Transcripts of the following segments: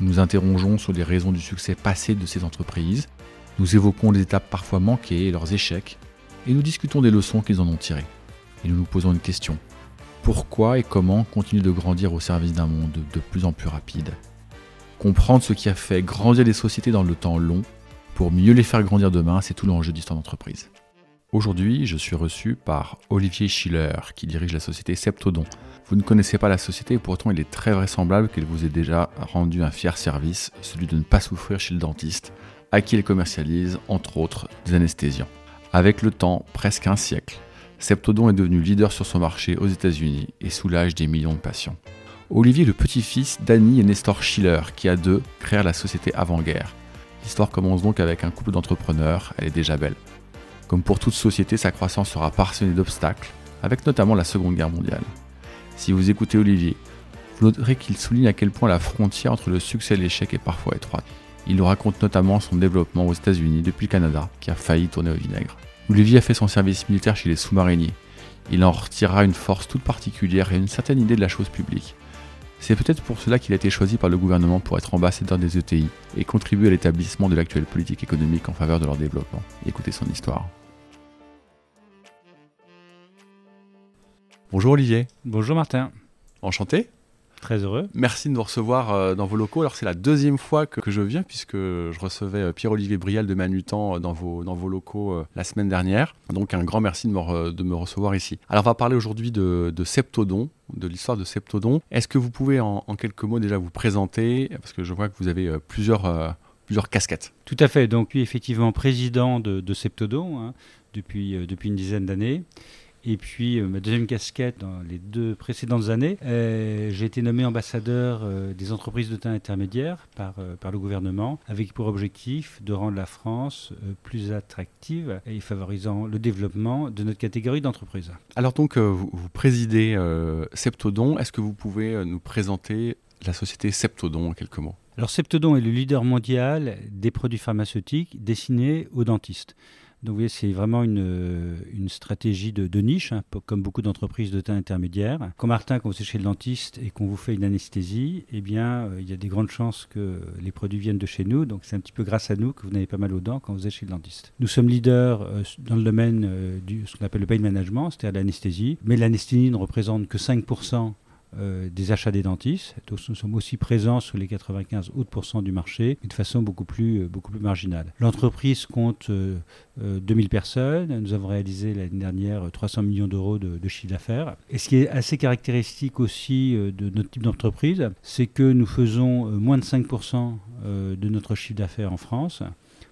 Nous interrogeons sur les raisons du succès passé de ces entreprises, nous évoquons les étapes parfois manquées et leurs échecs, et nous discutons des leçons qu'ils en ont tirées. Et nous nous posons une question. Pourquoi et comment continuer de grandir au service d'un monde de plus en plus rapide? Comprendre ce qui a fait grandir les sociétés dans le temps long, pour mieux les faire grandir demain, c'est tout l'enjeu d'histoire d'entreprise. Aujourd'hui, je suis reçu par Olivier Schiller, qui dirige la société Septodon. Vous ne connaissez pas la société et pourtant il est très vraisemblable qu'elle vous ait déjà rendu un fier service, celui de ne pas souffrir chez le dentiste, à qui elle commercialise, entre autres, des anesthésiants. Avec le temps, presque un siècle, Septodon est devenu leader sur son marché aux États-Unis et soulage des millions de patients. Olivier est le petit-fils d'Annie et Nestor Schiller, qui à deux créèrent la société avant-guerre. L'histoire commence donc avec un couple d'entrepreneurs, elle est déjà belle. Comme pour toute société, sa croissance sera parsemée d'obstacles, avec notamment la Seconde Guerre mondiale. Si vous écoutez Olivier, vous noterez qu'il souligne à quel point la frontière entre le succès et l'échec est parfois étroite. Il nous raconte notamment son développement aux États-Unis depuis le Canada, qui a failli tourner au vinaigre. Olivier a fait son service militaire chez les sous-mariniers. Il en retirera une force toute particulière et une certaine idée de la chose publique. C'est peut-être pour cela qu'il a été choisi par le gouvernement pour être ambassadeur des ETI et contribuer à l'établissement de l'actuelle politique économique en faveur de leur développement. Écoutez son histoire. Bonjour Olivier. Bonjour Martin. Enchanté. Très heureux. Merci de nous recevoir euh, dans vos locaux. Alors c'est la deuxième fois que, je viens puisque je recevais euh, Pierre-Olivier Brial de Manutan euh, dans vos, dans vos locaux la semaine dernière. Donc un grand merci de me, de me recevoir ici. Alors on va parler aujourd'hui de, Septodon, de l'histoire de Septodon. Est-ce que vous pouvez en, quelques mots déjà vous présenter? Parce que je vois que vous avez plusieurs, plusieurs casquettes. Tout à fait. Donc oui, effectivement président de, Septodon hein, depuis, depuis une dizaine d'années. Et puis euh, ma deuxième casquette dans les deux précédentes années, euh, j'ai été nommé ambassadeur euh, des entreprises de taille intermédiaire par, par le gouvernement, avec pour objectif de rendre la France plus attractive et favorisant le développement de notre catégorie d'entreprises. Alors donc vous, vous, présidez Septodon, est-ce que vous pouvez nous présenter la société Septodon en quelques mots? Alors Septodon est le leader mondial des produits pharmaceutiques destinés aux dentistes. Donc vous voyez, c'est vraiment une, une, stratégie de, niche, hein, comme beaucoup d'entreprises de taille intermédiaire. Quand Martin, quand vous êtes chez le dentiste et qu'on vous fait une anesthésie, eh bien, euh, il y a des grandes chances que les produits viennent de chez nous. Donc c'est un petit peu grâce à nous que vous n'avez pas mal aux dents quand vous êtes chez le dentiste. Nous sommes leaders euh, dans le domaine euh, du ce qu'on appelle le pain management, c'est-à-dire l'anesthésie. Mais l'anesthésie ne représente que 5% euh, des achats des dentistes. nous sommes aussi présents sur les 95 autres du marché, mais de façon beaucoup plus, euh, beaucoup plus marginale. L'entreprise compte 2000 euh, personnes. Nous avons réalisé l'année dernière 300 millions d'euros de, chiffre d'affaires. Et ce qui est assez caractéristique aussi de notre type d'entreprise, c'est que nous faisons moins de 5% de notre chiffre d'affaires en France.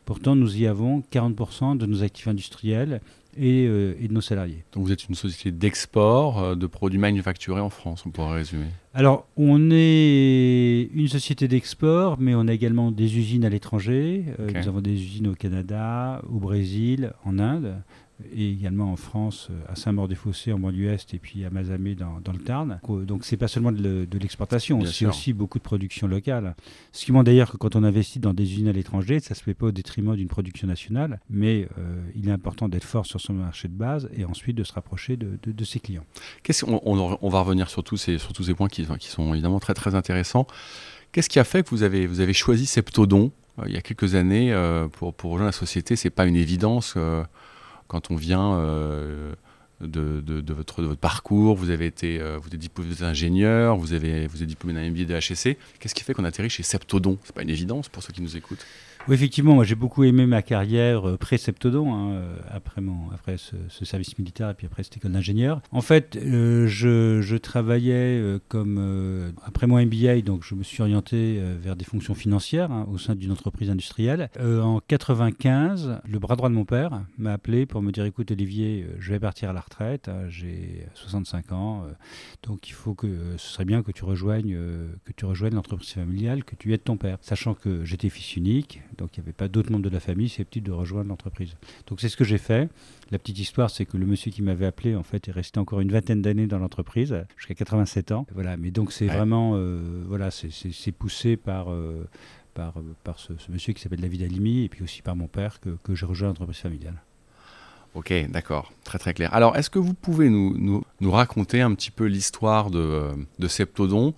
Pourtant, nous y avons 40% de nos actifs industriels euh, et, de nos salariés. Donc vous êtes une société d'export euh, de produits manufacturés en France, on pourrait résumer. Alors on est une société d'export, mais on a également des usines à l'étranger. Euh, nous avons des usines au Canada, au Brésil, en Inde et également en France, euh, à Saint-Maur-des-Fossés en banlieue est et puis à Mazamet dans, dans le Tarn. Donc c'est pas seulement de, l'exportation, c'est aussi beaucoup de production locale. Ce qui montre d'ailleurs que quand on investit dans des usines à l'étranger, ça se fait pas au détriment d'une production nationale, mais euh, il est important d'être fort sur son marché de base et ensuite de se rapprocher de, de, ses clients. On, on, on, va revenir sur tous ces, sur tous ces points qui, qui sont évidemment très très intéressants. Qu'est-ce qui a fait que vous avez, vous avez choisi Septodon euh, il y a quelques années pour, pour rejoindre la société? C'est pas une évidence quand on vient euh, de, votre, parcours, vous avez été, euh, vous êtes diplômé d'ingénieur, vous avez, vous êtes diplômé d'un MBA de HSC. Qu'est-ce qui fait qu'on atterrit chez Septodon? C'est pas une évidence pour ceux qui nous écoutent. Oui, effectivement, moi j'ai beaucoup aimé ma carrière euh, pré-septodon, hein, euh, après, mon, après ce, service militaire et puis après cette école d'ingénieur. En fait, euh, je, travaillais comme, après mon MBA, donc je me suis orienté vers des fonctions financières hein, au sein d'une entreprise industrielle. en 95, le bras droit de mon père m'a appelé pour me dire, écoute Olivier, je vais partir à la retraite, hein, j'ai 65 ans, donc il faut que, ce serait bien que tu rejoignes, que tu rejoignes l'entreprise familiale, que tu aides ton père. Sachant que j'étais fils unique, Donc il n'y avait pas d'autres membres de la famille susceptibles de rejoindre l'entreprise. Donc c'est ce que j'ai fait. La petite histoire, c'est que le monsieur qui m'avait appelé, en fait, est resté encore une vingtaine d'années dans l'entreprise, jusqu'à 87 ans. Voilà, mais donc c'est vraiment, euh, voilà, c'est poussé par, euh, par, par ce, monsieur qui s'appelle David Alimi, et puis aussi par mon père que, que j'ai rejoint l'entreprise familiale. Ok, d'accord, très très clair. Alors, est-ce que vous pouvez nous, nous, nous raconter un petit peu l'histoire de, de Septodon?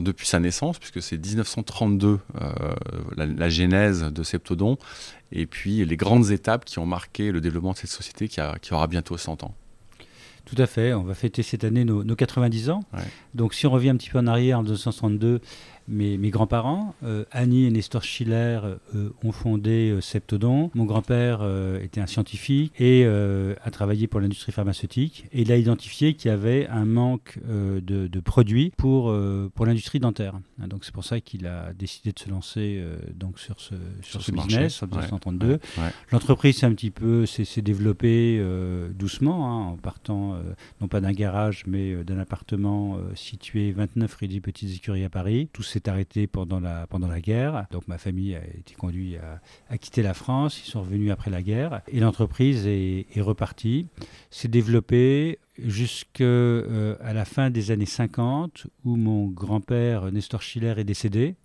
Depuis sa naissance, puisque c'est 1932 euh, la, la, genèse de Septodon, et puis les grandes étapes qui ont marqué le développement de cette société qui, a, qui aura bientôt 100 ans. Tout à fait, on va fêter cette année nos, nos 90 ans. Ouais. Donc si on revient un petit peu en arrière, en 1932, mes, mes grands-parents, euh, Annie et Nestor Schiller, euh, ont fondé euh, Septodon. Mon grand-père était un scientifique et a travaillé pour l'industrie pharmaceutique. Et il a identifié qu'il y avait un manque de, de, produits pour, pour l'industrie dentaire. Hein, donc c'est pour ça qu'il a décidé de se lancer donc sur ce, sur, sur ce, business en 1932. Ouais, ouais, L'entreprise s'est un petit peu s'est développée doucement hein, en partant non pas d'un garage mais d'un appartement situé 29 rue des Petites Écuries à Paris. Tout s'est arrêté pendant la, pendant la guerre. Donc ma famille a été conduite à, quitter la France. Ils sont revenus après la guerre. Et l'entreprise est, est, repartie, s'est développée jusqu'à euh, la fin des années 50, où mon grand-père Nestor Schiller est décédé.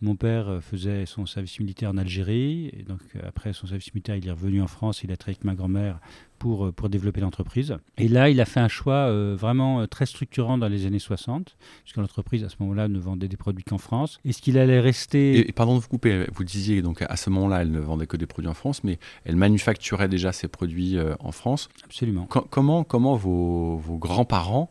Mon père euh, faisait son service militaire en Algérie, et donc euh, après son service militaire, il est revenu en France, il a travaillé avec ma grand-mère pour, euh, pour développer l'entreprise. Et là, il a fait un choix euh, vraiment très structurant dans les années 60, puisque l'entreprise à ce moment-là ne vendait des produits qu'en France. Est-ce qu'il allait rester... Et, et, pardon de vous couper, vous disiez donc à ce moment-là, elle ne vendait que des produits en France, mais elle manufacturait déjà ses produits euh, en France. Absolument. Co comment, comment vos, vos grands-parents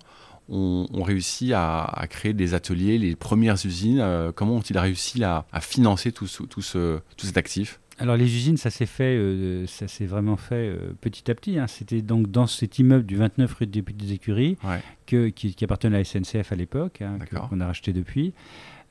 ont, ont, réussi à, à, créer des ateliers, les premières usines euh, Comment ont-ils réussi à, à financer tout, ce, tout, ce, tout cet actif? Alors les usines, ça s'est fait, euh, ça s'est vraiment fait euh, petit à petit. Hein. C'était donc dans cet immeuble du 29 rue des Écuries, ouais. que, qui, qui, appartenait à la SNCF à l'époque, hein, qu'on a racheté depuis.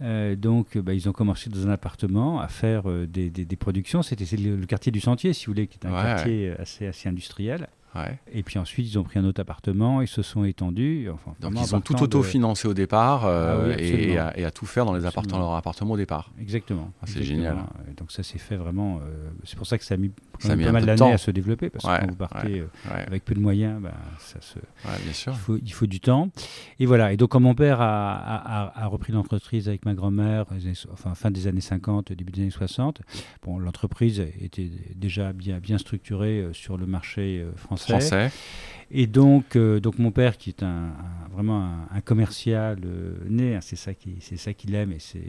Euh, donc, bah, ils ont commencé dans un appartement à faire des, des, des, productions. C'était le, le, quartier du Sentier, si vous voulez, qui est un ouais, quartier ouais. assez, assez industriel. Ouais. Et puis ensuite, ils ont pris un autre appartement, ils se sont étendus. Enfin, Donc ils ont tout autofinancé de... au départ euh, ah oui, et, à, et, à, tout faire dans les appartements, leur appartement au départ. Exactement. Ah, c'est génial. Donc ça s'est fait vraiment. Euh, c'est pour ça que ça a mis, ça a mis pas mal d'années à se développer parce ouais, que quand vous partez euh, avec peu de moyens, bah, ça se. bien sûr. Il faut, il faut du temps. Et voilà. Et donc quand mon père a, a, a repris l'entreprise avec ma grand-mère, enfin fin des années 50, début des années 60, bon, l'entreprise était déjà bien, bien structurée sur le marché français. Français. Et donc, euh, donc mon père, qui est un, un vraiment un, un commercial euh, né, hein, c'est ça qui, c'est ça qu'il aime et c'est,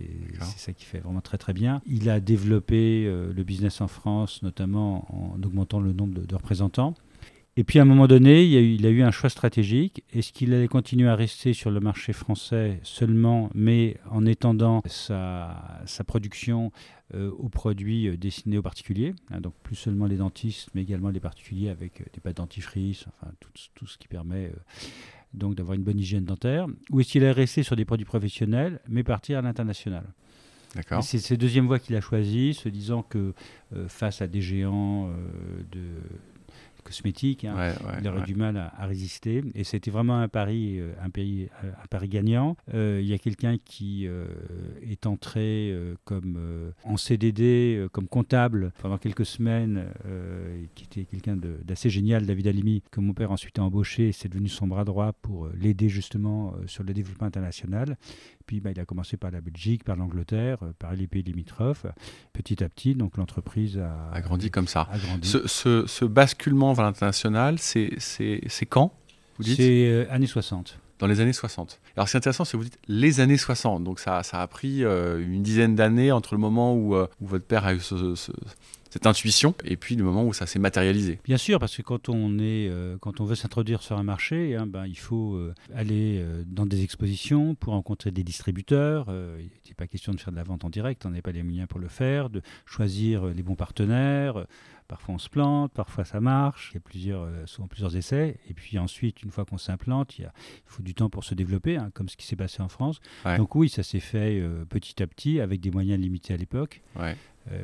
ça qui fait vraiment très très bien. Il a développé euh, le business en France, notamment en augmentant le nombre de, de représentants. Et puis à un moment donné, il, y a eu, il a eu un choix stratégique. Est-ce qu'il allait continuer à rester sur le marché français seulement, mais en étendant sa, sa production aux produits euh, destinés aux particuliers hein, Donc plus seulement les dentistes, mais également les particuliers avec euh, des pâtes dentifrice, enfin tout, tout, ce qui permet euh, donc d'avoir une bonne hygiène dentaire. Ou est-ce qu'il allait rester sur des produits professionnels, mais partir à l'international? C'est cette deuxième voie qu'il a choisie, se disant que euh, face à des géants euh, de, cosmétique. Hein. Ouais, ouais, il aurait ouais. du mal à, à, résister. Et c'était vraiment un pari, euh, un, euh, un pari gagnant. Euh, il y a quelqu'un qui euh, est entré comme en CDD, comme comptable pendant quelques semaines, qui était quelqu'un d'assez génial, David Alimi, que mon père ensuite a embauché. C'est devenu son bras droit pour l'aider justement sur le développement international. Puis bah, il a commencé par la Belgique, par l'Angleterre, par les pays limitrophes. Petit à petit, donc l'entreprise a, a, grandi comme ça. Grandi. Ce, ce, ce basculement vers l'international, c'est quand vous dites? C'est euh, années 60 dans les années 60. Alors c'est intéressant, c'est vous dites les années 60, donc ça, ça a pris euh, une dizaine d'années entre le moment où, euh, où, votre père a eu ce, ce, cette intuition et puis le moment où ça s'est matérialisé. Bien sûr, parce que quand on, est, euh, quand on veut s'introduire sur un marché, hein, ben, il faut euh, aller euh, dans des expositions pour rencontrer des distributeurs. il n'est pas question de faire de la vente en direct, on n'a pas les moyens pour le faire, de choisir les bons partenaires. Parfois on se plante, parfois ça marche. Il y a plusieurs, souvent plusieurs essais. Et puis ensuite, une fois qu'on s'implante, il, il, faut du temps pour se développer, hein, comme ce qui s'est passé en France. Ouais. Donc oui, ça s'est fait petit à petit avec des moyens limités à l'époque. Ouais.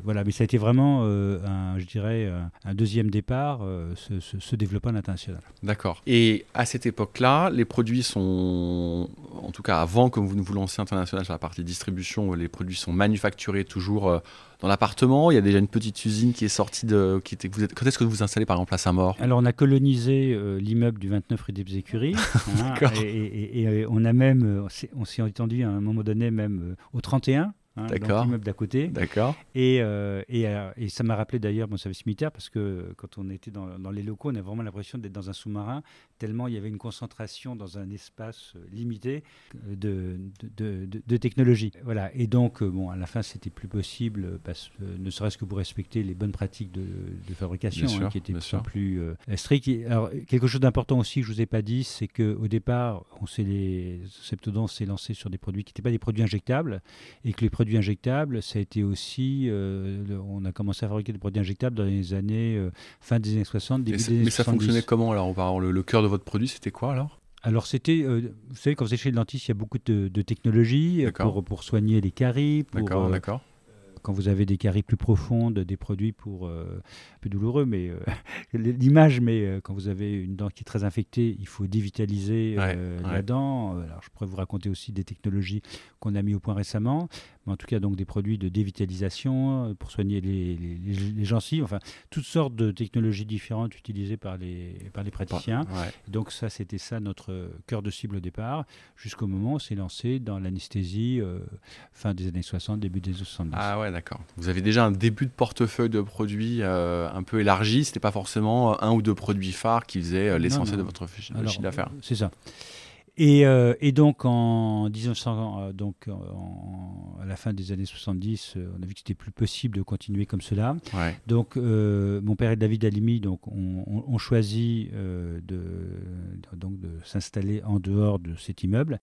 Voilà, mais ça a été vraiment, un, je dirais, un, deuxième départ, ce, ce, développement international. D'accord. Et à cette époque-là, les produits sont, en tout cas avant que vous ne vous lanciez international sur la partie distribution, les produits sont manufacturés toujours dans l'appartement Il y a déjà une petite usine qui est sortie de. Qui était, vous êtes, quand est-ce que vous vous installez par exemple à Saint-Maur? Alors on a colonisé euh, l'immeuble du 29 rue des Écuries. hein, et, et, on a même, euh, on s'est entendu à un moment donné même euh, au 31. Hein, D'accord. l'immeuble d'à côté. D'accord. Et, euh, et, euh, et, ça m'a rappelé d'ailleurs mon service militaire parce que quand on était dans, dans les locaux, on a vraiment l'impression d'être dans un sous-marin, tellement il y avait une concentration dans un espace euh, limité de, de, de, de technologie. Voilà. Et donc, bon, à la fin, c'était plus possible, parce, ne serait-ce que pour respecter les bonnes pratiques de, fabrication, hein, qui étaient plus strictes. Alors, quelque chose d'important aussi que je vous ai pas dit, c'est qu'au départ, on s'est les Septodon s'est lancé sur des produits qui n'étaient pas des produits injectables et que les produits injectables, ça a été aussi, euh, on a commencé à fabriquer des produits injectables dans les années euh, fin des années 60, début des années Mais ça fonctionnait comment alors le, le cœur de votre produit, c'était quoi alors? Alors c'était, euh, vous savez, quand vous êtes chez le dentiste, il y a beaucoup de, de technologies pour, pour soigner les caries, pour, d'accord quand vous avez des caries plus profondes, des produits pour euh, plus douloureux, mais l'image, mais quand vous avez une dent qui est très infectée, il faut dévitaliser la dent. Alors, je pourrais vous raconter aussi des technologies qu'on a mis au point récemment, mais en tout cas donc des produits de dévitalisation pour soigner les, les, gencives, enfin toutes sortes de technologies différentes utilisées par les par les praticiens. Donc ça, c'était ça notre cœur de cible au départ, jusqu'au moment où on s'est lancé dans l'anesthésie fin des années 60, début des années 70. Ah ouais, d'accord. Vous avez déjà un début de portefeuille de produits euh, un peu élargi. Ce n'était pas forcément euh, un ou deux produits phares qui faisaient euh, l'essentiel de votre chiffre d'affaires. C'est ça. Et, et, donc en 1900, donc à la fin des années 70, on a vu que c'était plus possible de continuer comme cela. Donc mon père et David Alimi donc ont, choisi de, donc de s'installer en dehors de cet immeuble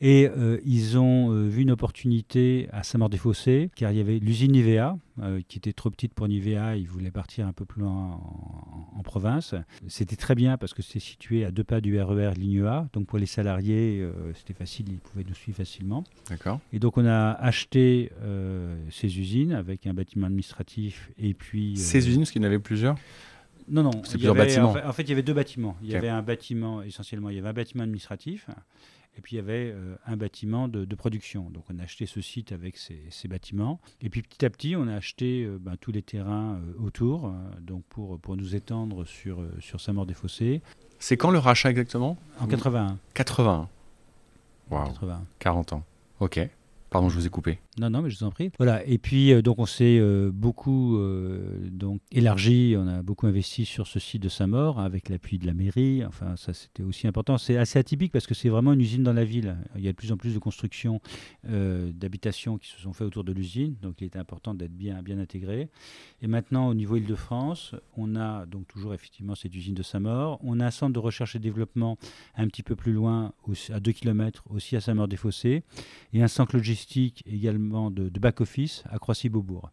et euh, ils ont euh, vu une opportunité à Saint-Maur-des-Fossés, car il y avait l'usine Nivea, euh, qui était trop petite pour Nivea. Ils voulaient partir un peu plus loin en, province. C'était très bien parce que c'est situé à deux pas du RER ligne A. Donc pour les salariés, c'était facile, ils pouvaient nous suivre facilement. D'accord. Et donc on a acheté ces usines avec un bâtiment administratif et puis. Ces usines, parce qu'il y en avait plusieurs? Non, non. C'est plusieurs bâtiments. En fait, il y avait deux bâtiments. Il y avait un bâtiment, essentiellement, il y avait un bâtiment administratif et puis il y avait euh, un bâtiment de, production. Donc on a acheté ce site avec ces, bâtiments. Et puis petit à petit, on a acheté euh, ben, tous les terrains euh, autour, donc pour, pour nous étendre sur, sur Saint-Maur-des-Fossés. C'est quand le rachat exactement? En 81. 81. Waouh. 40 ans. Ok. Pardon, je vous ai coupé. Non, non, mais je vous en prie. Voilà. Et puis, euh, donc, on s'est euh, beaucoup euh, donc élargi. On a beaucoup investi sur ce site de Saint-Maur avec l'appui de la mairie. Enfin, ça, c'était aussi important. C'est assez atypique parce que c'est vraiment une usine dans la ville. Il y a de plus en plus de constructions d'habitations qui se sont faites autour de l'usine. Donc, il était important d'être bien, bien intégré. Et maintenant, au niveau Île-de-France, on a donc toujours effectivement cette usine de Saint-Maur. On a un centre de recherche et développement un petit peu plus loin, à 2 km, aussi à Saint-Maur-des-Fossés. Et un centre logistique également de, back-office à Croissy-Beaubourg.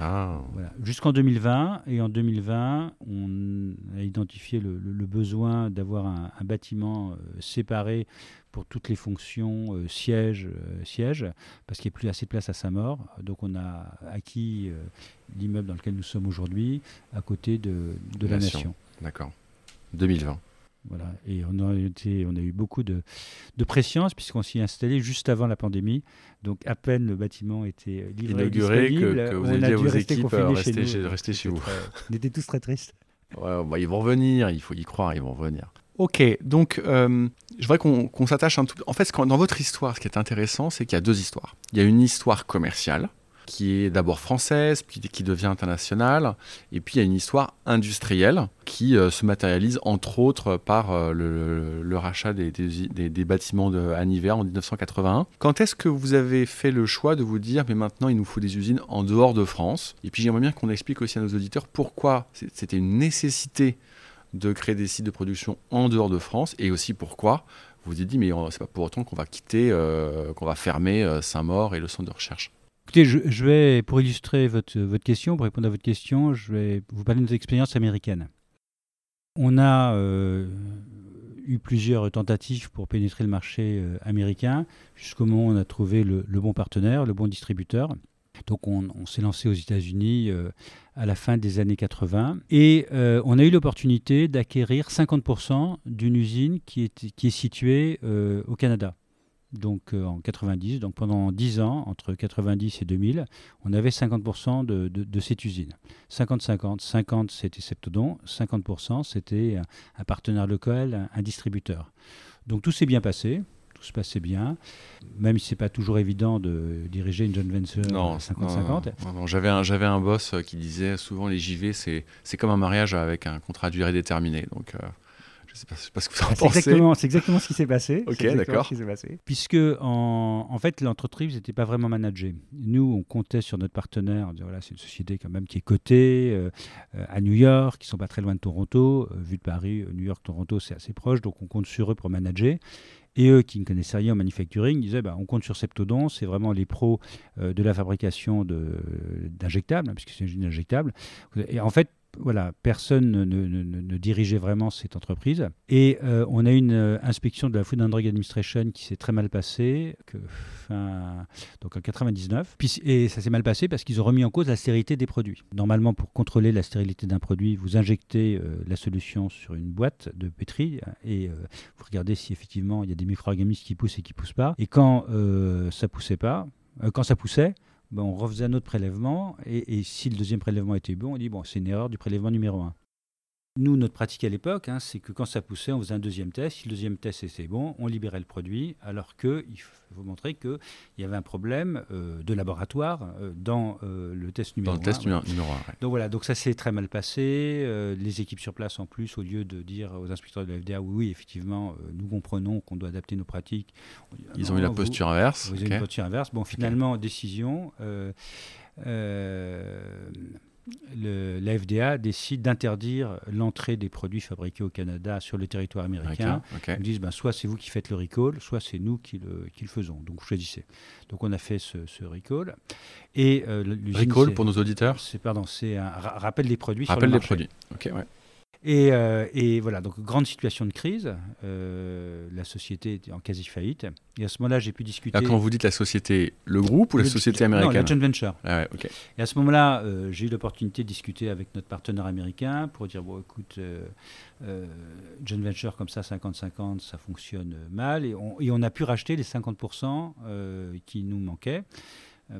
Ah. Voilà. Jusqu'en 2020. Et en 2020, on a identifié le, besoin d'avoir un, bâtiment euh, séparé pour toutes les fonctions euh, siège, euh, siège, parce qu'il n'y a plus assez de place à sa mort. Donc on a acquis l'immeuble dans lequel nous sommes aujourd'hui, à côté de, de la Nation. Nation. D'accord. 2020. Voilà. Et on a, été, on a eu beaucoup de, de préscience puisqu'on s'y est installé juste avant la pandémie. Donc à peine le bâtiment était livré inauguré que, vous avez dit à vos équipes euh, rester, chez, rester chez vous. on était tous très tristes. Ouais, bah, ils vont revenir, il faut y croire, ils vont revenir. Ok, donc euh, je voudrais qu'on s'attache un tout. En fait, dans votre histoire, ce qui est intéressant, c'est qu'il y a deux histoires. Il y a une histoire commerciale qui est d'abord française, puis qui devient internationale. Et puis il y a une histoire industrielle qui euh, se matérialise entre autres par euh, le, rachat des, bâtiments de en 1981. Quand est-ce que vous avez fait le choix de vous dire mais maintenant il nous faut des usines en dehors de France? Et puis j'aimerais bien qu'on explique aussi à nos auditeurs pourquoi c'était une nécessité de créer des sites de production en dehors de France et aussi pourquoi vous vous êtes dit mais c'est pas pour autant qu'on va quitter, euh, qu'on va fermer Saint-Maur et le centre de recherche. Écoutez, je, vais, pour illustrer votre, votre, question, pour répondre à votre question, je vais vous parler de nos expériences américaines. On a euh, eu plusieurs tentatives pour pénétrer le marché euh, américain, jusqu'au moment où on a trouvé le, bon partenaire, le bon distributeur. Donc on, s'est lancé aux États-Unis à la fin des années 80 et on a eu l'opportunité d'acquérir 50% d'une usine qui est, qui est située au Canada donc euh, en 90. Donc pendant 10 ans, entre 90 et 2000, on avait 50% de, de, cette usine. 50-50. 50, c'était Septodon, 50% c'était un, partenaire local, un, distributeur. Donc tout s'est bien passé. Tout se passait bien, même si c'est pas toujours évident de diriger une joint venture 50-50. J'avais un, j'avais un boss qui disait souvent les JV, c'est, c'est comme un mariage avec un contrat de durée déterminée. Donc, euh, je ne sais pas, ce que vous en pensez. Exactement, c'est exactement ce qui s'est passé. Ok, d'accord. Puisque en, en fait, l'entreprise n'était pas vraiment managée. Nous, on comptait sur notre partenaire. Voilà, c'est une société quand même qui est cotée euh, à New York, qui sont pas très loin de Toronto. Euh, vu de Paris, euh, New York, Toronto, c'est assez proche, donc on compte sur eux pour manager. Et eux qui ne connaissaient rien en manufacturing disaient bah, on compte sur Septodon, c'est vraiment les pros de la fabrication d'injectables, hein, puisque c'est une injectable. Et en fait, voilà, personne ne, dirigeait vraiment cette entreprise. Et euh, on a une euh, inspection de la Food and Drug Administration qui s'est très mal passée, que, donc en 99. et ça s'est mal passé parce qu'ils ont remis en cause la stérilité des produits. Normalement, pour contrôler la stérilité d'un produit, vous injectez euh, la solution sur une boîte de pétri et vous regardez si effectivement il y a des micro-organismes qui poussent et qui poussent pas. Et quand ça poussait pas, quand ça poussait, ben, on refaisait un autre prélèvement, et, si le deuxième prélèvement était bon, on dit, bon, c'est une erreur du prélèvement numéro 1. Nous, notre pratique à l'époque, hein, c'est que quand ça poussait, on faisait un deuxième test. Si le deuxième test était bon, on libérait le produit, alors qu'il faut montrer qu'il y avait un problème euh, de laboratoire euh, dans euh, le test numéro 1. Dans le test numéro 1. Donc voilà, donc ça s'est très mal passé. les équipes sur place, en plus, au lieu de dire aux inspecteurs de la FDA, oui, oui effectivement, nous comprenons qu'on doit adapter nos pratiques. Ils ont eu la posture inverse. Ils ont eu la posture inverse. Bon, finalement, décision la FDA décide d'interdire l'entrée des produits fabriqués au Canada sur le territoire américain. Ils disent ben, soit c'est vous qui faites le recall, soit c'est nous qui le, qui le, faisons. Donc vous choisissez. Donc on a fait ce, recall. Et euh, recall pour nos auditeurs C'est pardon, c'est un rappel des produits. Rappel sur le des produits. Ok, ouais. Euh, et, voilà, donc grande situation de crise. Euh, la société était en quasi faillite. Et à ce moment-là, j'ai pu discuter. quand vous dites la société, le groupe ou la société américaine Non, la joint venture. Ah et à ce moment-là, euh, j'ai eu l'opportunité de discuter avec notre partenaire américain pour dire bon, écoute, joint venture comme ça, 50-50, ça fonctionne mal. Et on, et on, a pu racheter les 50% qui nous manquaient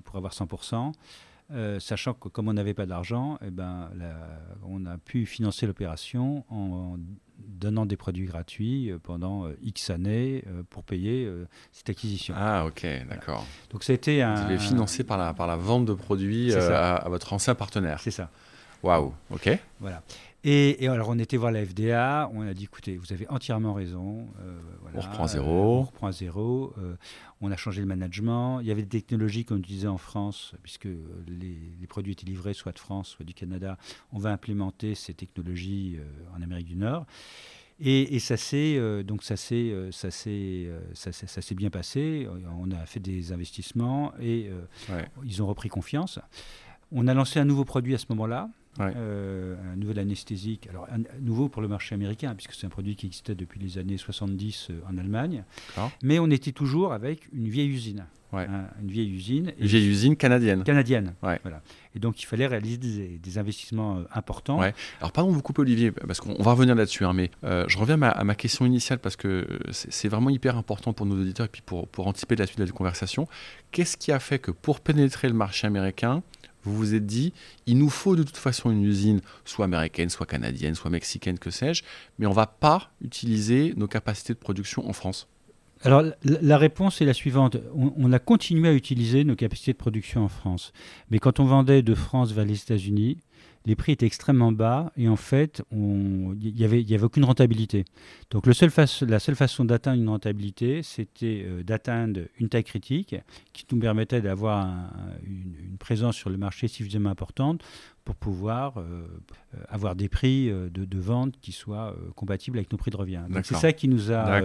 pour avoir 100%. Euh, sachant que comme on n'avait pas d'argent, eh ben, on a pu financer l'opération en, donnant des produits gratuits euh, pendant euh, X années pour payer cette acquisition. Ah ok, d'accord. Donc c'était un... Vous avez financé par la, par la vente de produits à, à, votre ancien partenaire. C'est ça. Waouh, ok. Voilà. Et, alors, on était voir la FDA, on a dit écoutez, vous avez entièrement raison. Euh, on reprend zéro. on reprend zéro. Euh, on a changé le management. Il y avait des technologies qu'on utilisait en France, puisque les, produits étaient livrés soit de France, soit du Canada. On va implémenter ces technologies euh, en Amérique du Nord. Et, ça s'est donc ça s'est ça s'est ça, s'est bien passé. On a fait des investissements et ils ont repris confiance. On a lancé un nouveau produit à ce moment-là euh, un nouvel anesthésique, alors un, nouveau pour le marché américain, puisque c'est un produit qui existait depuis les années 70 euh, en Allemagne. Mais on était toujours avec une vieille usine. une vieille usine. Une vieille usine canadienne. Canadienne. Voilà. Et donc il fallait réaliser des, investissements euh, importants. Alors pardon de vous couper Olivier, parce qu'on va revenir là-dessus, hein, mais je reviens à ma, question initiale parce que c'est vraiment hyper important pour nos auditeurs et puis pour, pour anticiper la suite de la conversation. Qu'est-ce qui a fait que pour pénétrer le marché américain, vous vous êtes dit, il nous faut de toute façon une usine, soit américaine, soit canadienne, soit mexicaine, que sais-je, mais on ne va pas utiliser nos capacités de production en France alors la réponse est la suivante. On, a continué à utiliser nos capacités de production en France. Mais quand on vendait de France vers les États-Unis, les prix étaient extrêmement bas et en fait, il n'y avait, y avait aucune rentabilité. Donc le seul la seule façon d'atteindre une rentabilité, c'était euh, d'atteindre une taille critique qui nous permettait d'avoir une, présence sur le marché suffisamment importante pour pouvoir euh, euh, avoir des prix de, vente qui soient compatibles avec nos prix de revient. C'est ça qui nous a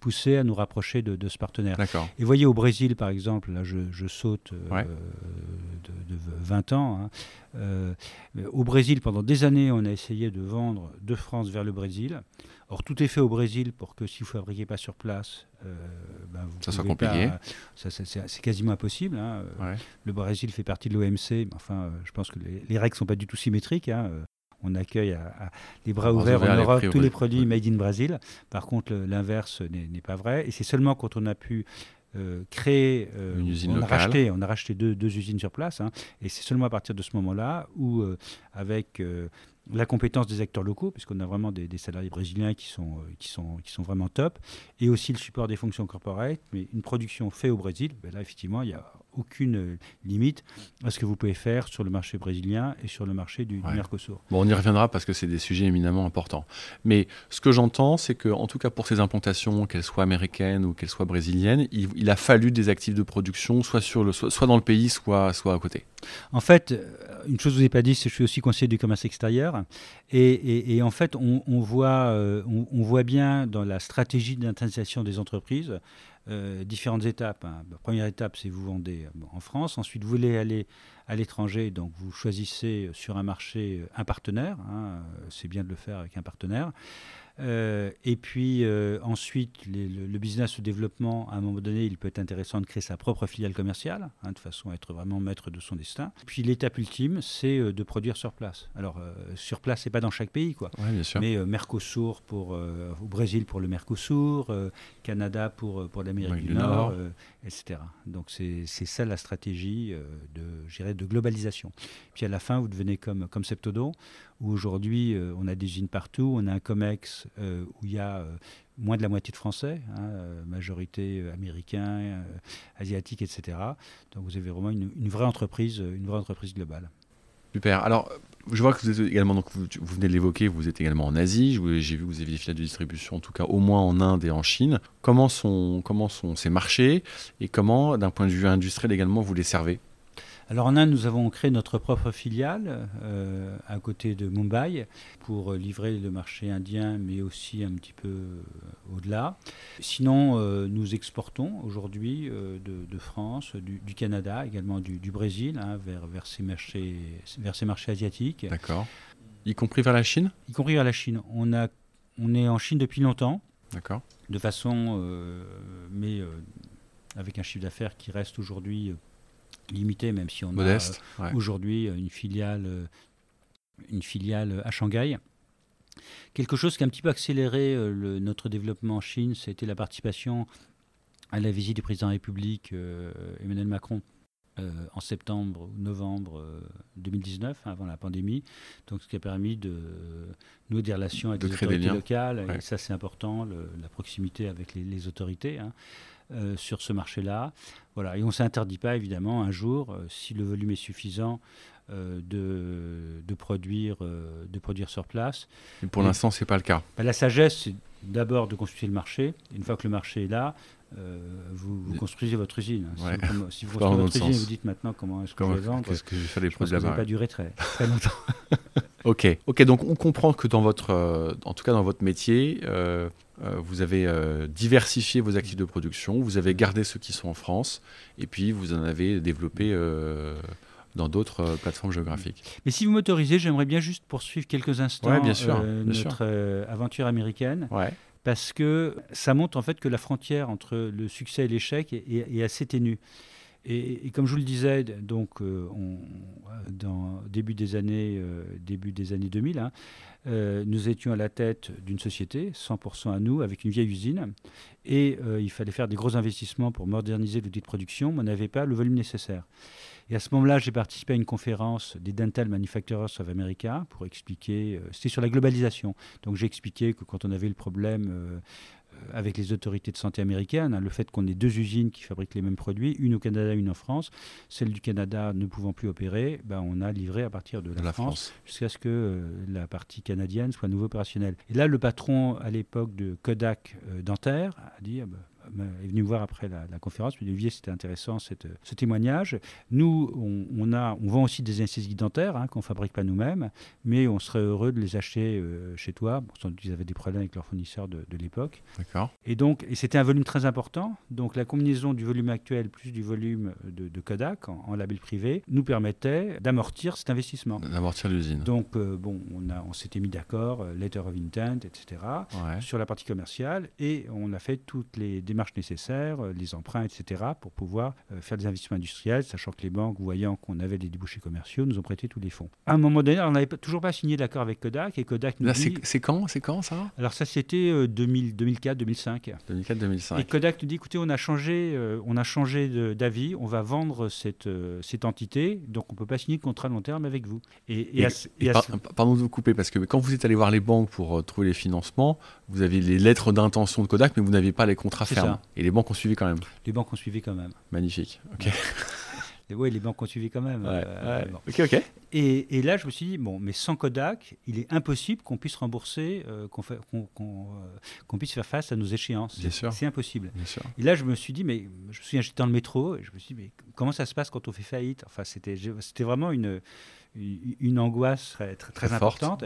poussé à nous rapprocher de, ce partenaire. Et voyez au Brésil par exemple, là je, saute de, 20 ans. Hein. Euh, au Brésil, pendant des années, on a essayé de vendre de France vers le Brésil. Or, tout est fait au Brésil pour que si vous ne fabriquez pas sur place, euh, ben, ça soit compliqué. c'est quasiment impossible. Hein. Le Brésil fait partie de l'OMC, enfin, je pense que les, règles ne sont pas du tout symétriques. Hein. On accueille à, les bras ouverts en Europe tous les produits made in Brésil. Par contre, l'inverse n'est pas vrai. Et c'est seulement quand on a pu euh, euh, une usine on locale. A racheté, on a racheté deux, usines sur place, hein. et c'est seulement à partir de ce moment-là où, euh, avec la compétence des acteurs locaux, puisqu'on a vraiment des, salariés brésiliens qui sont, qui, sont, qui sont vraiment top, et aussi le support des fonctions corporate, mais une production faite au Brésil, ben là effectivement il y a aucune euh, limite à ce que vous pouvez faire sur le marché brésilien et sur le marché du, Mercosur. Bon, on y reviendra parce que c'est des sujets éminemment importants. Mais ce que j'entends, c'est que, en tout cas pour ces implantations, qu'elles soient américaines ou qu'elles soient brésiliennes, il, a fallu des actifs de production, soit, sur le, soit, dans le pays, soit, soit à côté. En fait, euh, une chose que je vous ai pas dit, c'est que je suis aussi conseiller du commerce extérieur. Et, en fait, on, voit, euh, on, voit bien dans la stratégie d'internationalisation des entreprises euh, différentes étapes. Hein. Première étape, c'est vous vendez euh, en France. Ensuite, vous voulez aller à l'étranger, donc vous choisissez sur un marché un partenaire. Hein. C'est bien de le faire avec un partenaire. Euh, et puis euh, ensuite, le, business, le développement, à un moment donné, il peut être intéressant de créer sa propre filiale commerciale, hein, de façon à être vraiment maître de son destin. Puis l'étape ultime, c'est euh, de produire sur place. Alors sur place, c'est pas dans chaque pays, quoi. bien sûr. Mais Mercosur pour au Brésil pour le Mercosur, Canada pour pour l'Amérique du, Nord, etc. Donc c'est ça la stratégie de, de globalisation. Puis à la fin, vous devenez comme comme Septodo où aujourd'hui euh, on a des usines partout, on a un COMEX euh, où il y a euh, moins de la moitié de Français, hein, majorité américains, asiatiques, etc. Donc vous avez vraiment une, vraie entreprise, une vraie entreprise globale. Super. Alors, je vois que vous êtes également, donc vous, venez de l'évoquer, vous êtes également en Asie. J'ai vu que vous avez des filiales de distribution, en tout cas au moins en Inde et en Chine. Comment sont, comment sont ces marchés et comment, d'un point de vue industriel également, vous les servez? Alors en Inde, nous avons créé notre propre filiale euh, à côté de Mumbai pour livrer le marché indien, mais aussi un petit peu euh, au-delà. Sinon, euh, nous exportons aujourd'hui de, France, du, Canada, également du, Brésil, hein, vers, vers, ces marchés, vers ces marchés asiatiques. D'accord. Y compris vers la Chine? Y compris vers la Chine. On, a, on est en Chine depuis longtemps. D'accord. De façon, mais avec un chiffre d'affaires qui reste aujourd'hui limité, même si on a euh, aujourd'hui euh, une filiale, euh, une filiale à Shanghai. Quelque chose qui a un petit peu accéléré notre développement en Chine, c'était la participation à la visite du président de la République Emmanuel Macron en septembre ou novembre 2019, hein, avant la pandémie. Donc, ce qui a permis de nouer des relations avec les autorités locales. Et ça, c'est important, la proximité avec les, autorités. Hein. Euh, sur ce marché-là. Voilà. Et on ne s'interdit pas, évidemment, un jour, euh, si le volume est suffisant, euh, de, de, produire, de produire sur place. Et pour l'instant, ce n'est pas le cas. Bah, la sagesse, c'est d'abord de consulter le marché. Une fois que le marché est là, vous, construisez votre usine. Si, vous, construisez votre usine, vous dites maintenant comment est-ce que je vais vendre. Qu'est-ce que je les produits là-bas Ça va pas durer très, très longtemps. ok, ok. Donc on comprend que dans votre, en tout cas dans votre métier, vous avez euh, diversifié vos actifs de production, vous avez gardé ceux qui sont en France, et puis vous en avez développé euh, dans d'autres plateformes géographiques. Mais si vous m'autorisez, j'aimerais bien juste poursuivre quelques instants bien sûr, notre aventure américaine. Parce que ça montre en fait que la frontière entre le succès et l'échec est, assez ténue. Et, comme je vous le disais, donc, on, dans début des années, début des années 2000, hein, euh, nous étions à la tête d'une société, 100% à nous, avec une vieille usine. Et euh, il fallait faire des gros investissements pour moderniser l'outil de production, mais on n'avait pas le volume nécessaire. Et à ce moment-là, j'ai participé à une conférence des Dental Manufacturers of America pour expliquer, euh, c'était sur la globalisation. Donc j'ai expliqué que quand on avait le problème avec les autorités de santé américaines, hein, le fait qu'on ait deux usines qui fabriquent les mêmes produits, une au Canada, une en France, celle du Canada ne pouvant plus opérer, ben, on a livré à partir de la, France, jusqu'à ce que euh, la partie canadienne soit à nouveau opérationnelle. Et là, le patron à l'époque de Kodak euh, Dentaire a dit ah ben, est venu me voir après la, conférence, il dit Olivier, c'était intéressant cette, ce témoignage. Nous, on, a, on vend aussi des anesthésies dentaires hein, qu'on ne fabrique pas nous-mêmes, mais on serait heureux de les acheter chez toi. Bon, sans doute ils avaient des problèmes avec leurs fournisseurs de, de l'époque. D'accord. Et donc, et c'était un volume très important. Donc, la combinaison du volume actuel plus du volume de, Kodak en, label privé nous permettait d'amortir cet investissement. D'amortir l'usine. Donc, euh, bon, on, a, on s'était mis d'accord, euh, letter of intent, etc., sur la partie commerciale, et on a fait toutes les démarches nécessaires, euh, les emprunts, etc., pour pouvoir faire des investissements industriels, sachant que les banques, voyant qu'on avait des débouchés commerciaux, nous ont prêté tous les fonds. À un moment donné, on n'avait toujours pas signé d'accord avec Kodak, et Kodak nous dit... C'est quand, c'est quand ça? Alors ça, c'était 2004-2005. 2004-2005. Et Kodak nous dit, écoutez, on a changé, on a changé d'avis, on va vendre cette, cette entité, donc on ne peut pas signer de contrat de long terme avec vous. Et, pardon de vous couper, parce que quand vous êtes allé voir les banques pour euh, trouver les financements, vous avez les lettres d'intention de Kodak, mais vous n'aviez pas les contrats fermes. Et les banques ont suivi quand même. Les banques ont suivi quand même. Magnifique. Ok. Oui, les banques ont suivi quand même. Euh, ok, ok. Et, là, je me suis dit, bon, mais sans Kodak, il est impossible qu'on puisse rembourser, euh, qu'on puisse faire face à nos échéances. Bien sûr. C'est impossible. Bien sûr. Et là, je me suis dit, mais je me suis j'étais dans le métro, et je me suis dit, mais comment ça se passe quand on fait faillite? Enfin, c'était vraiment une une angoisse très, très, importante.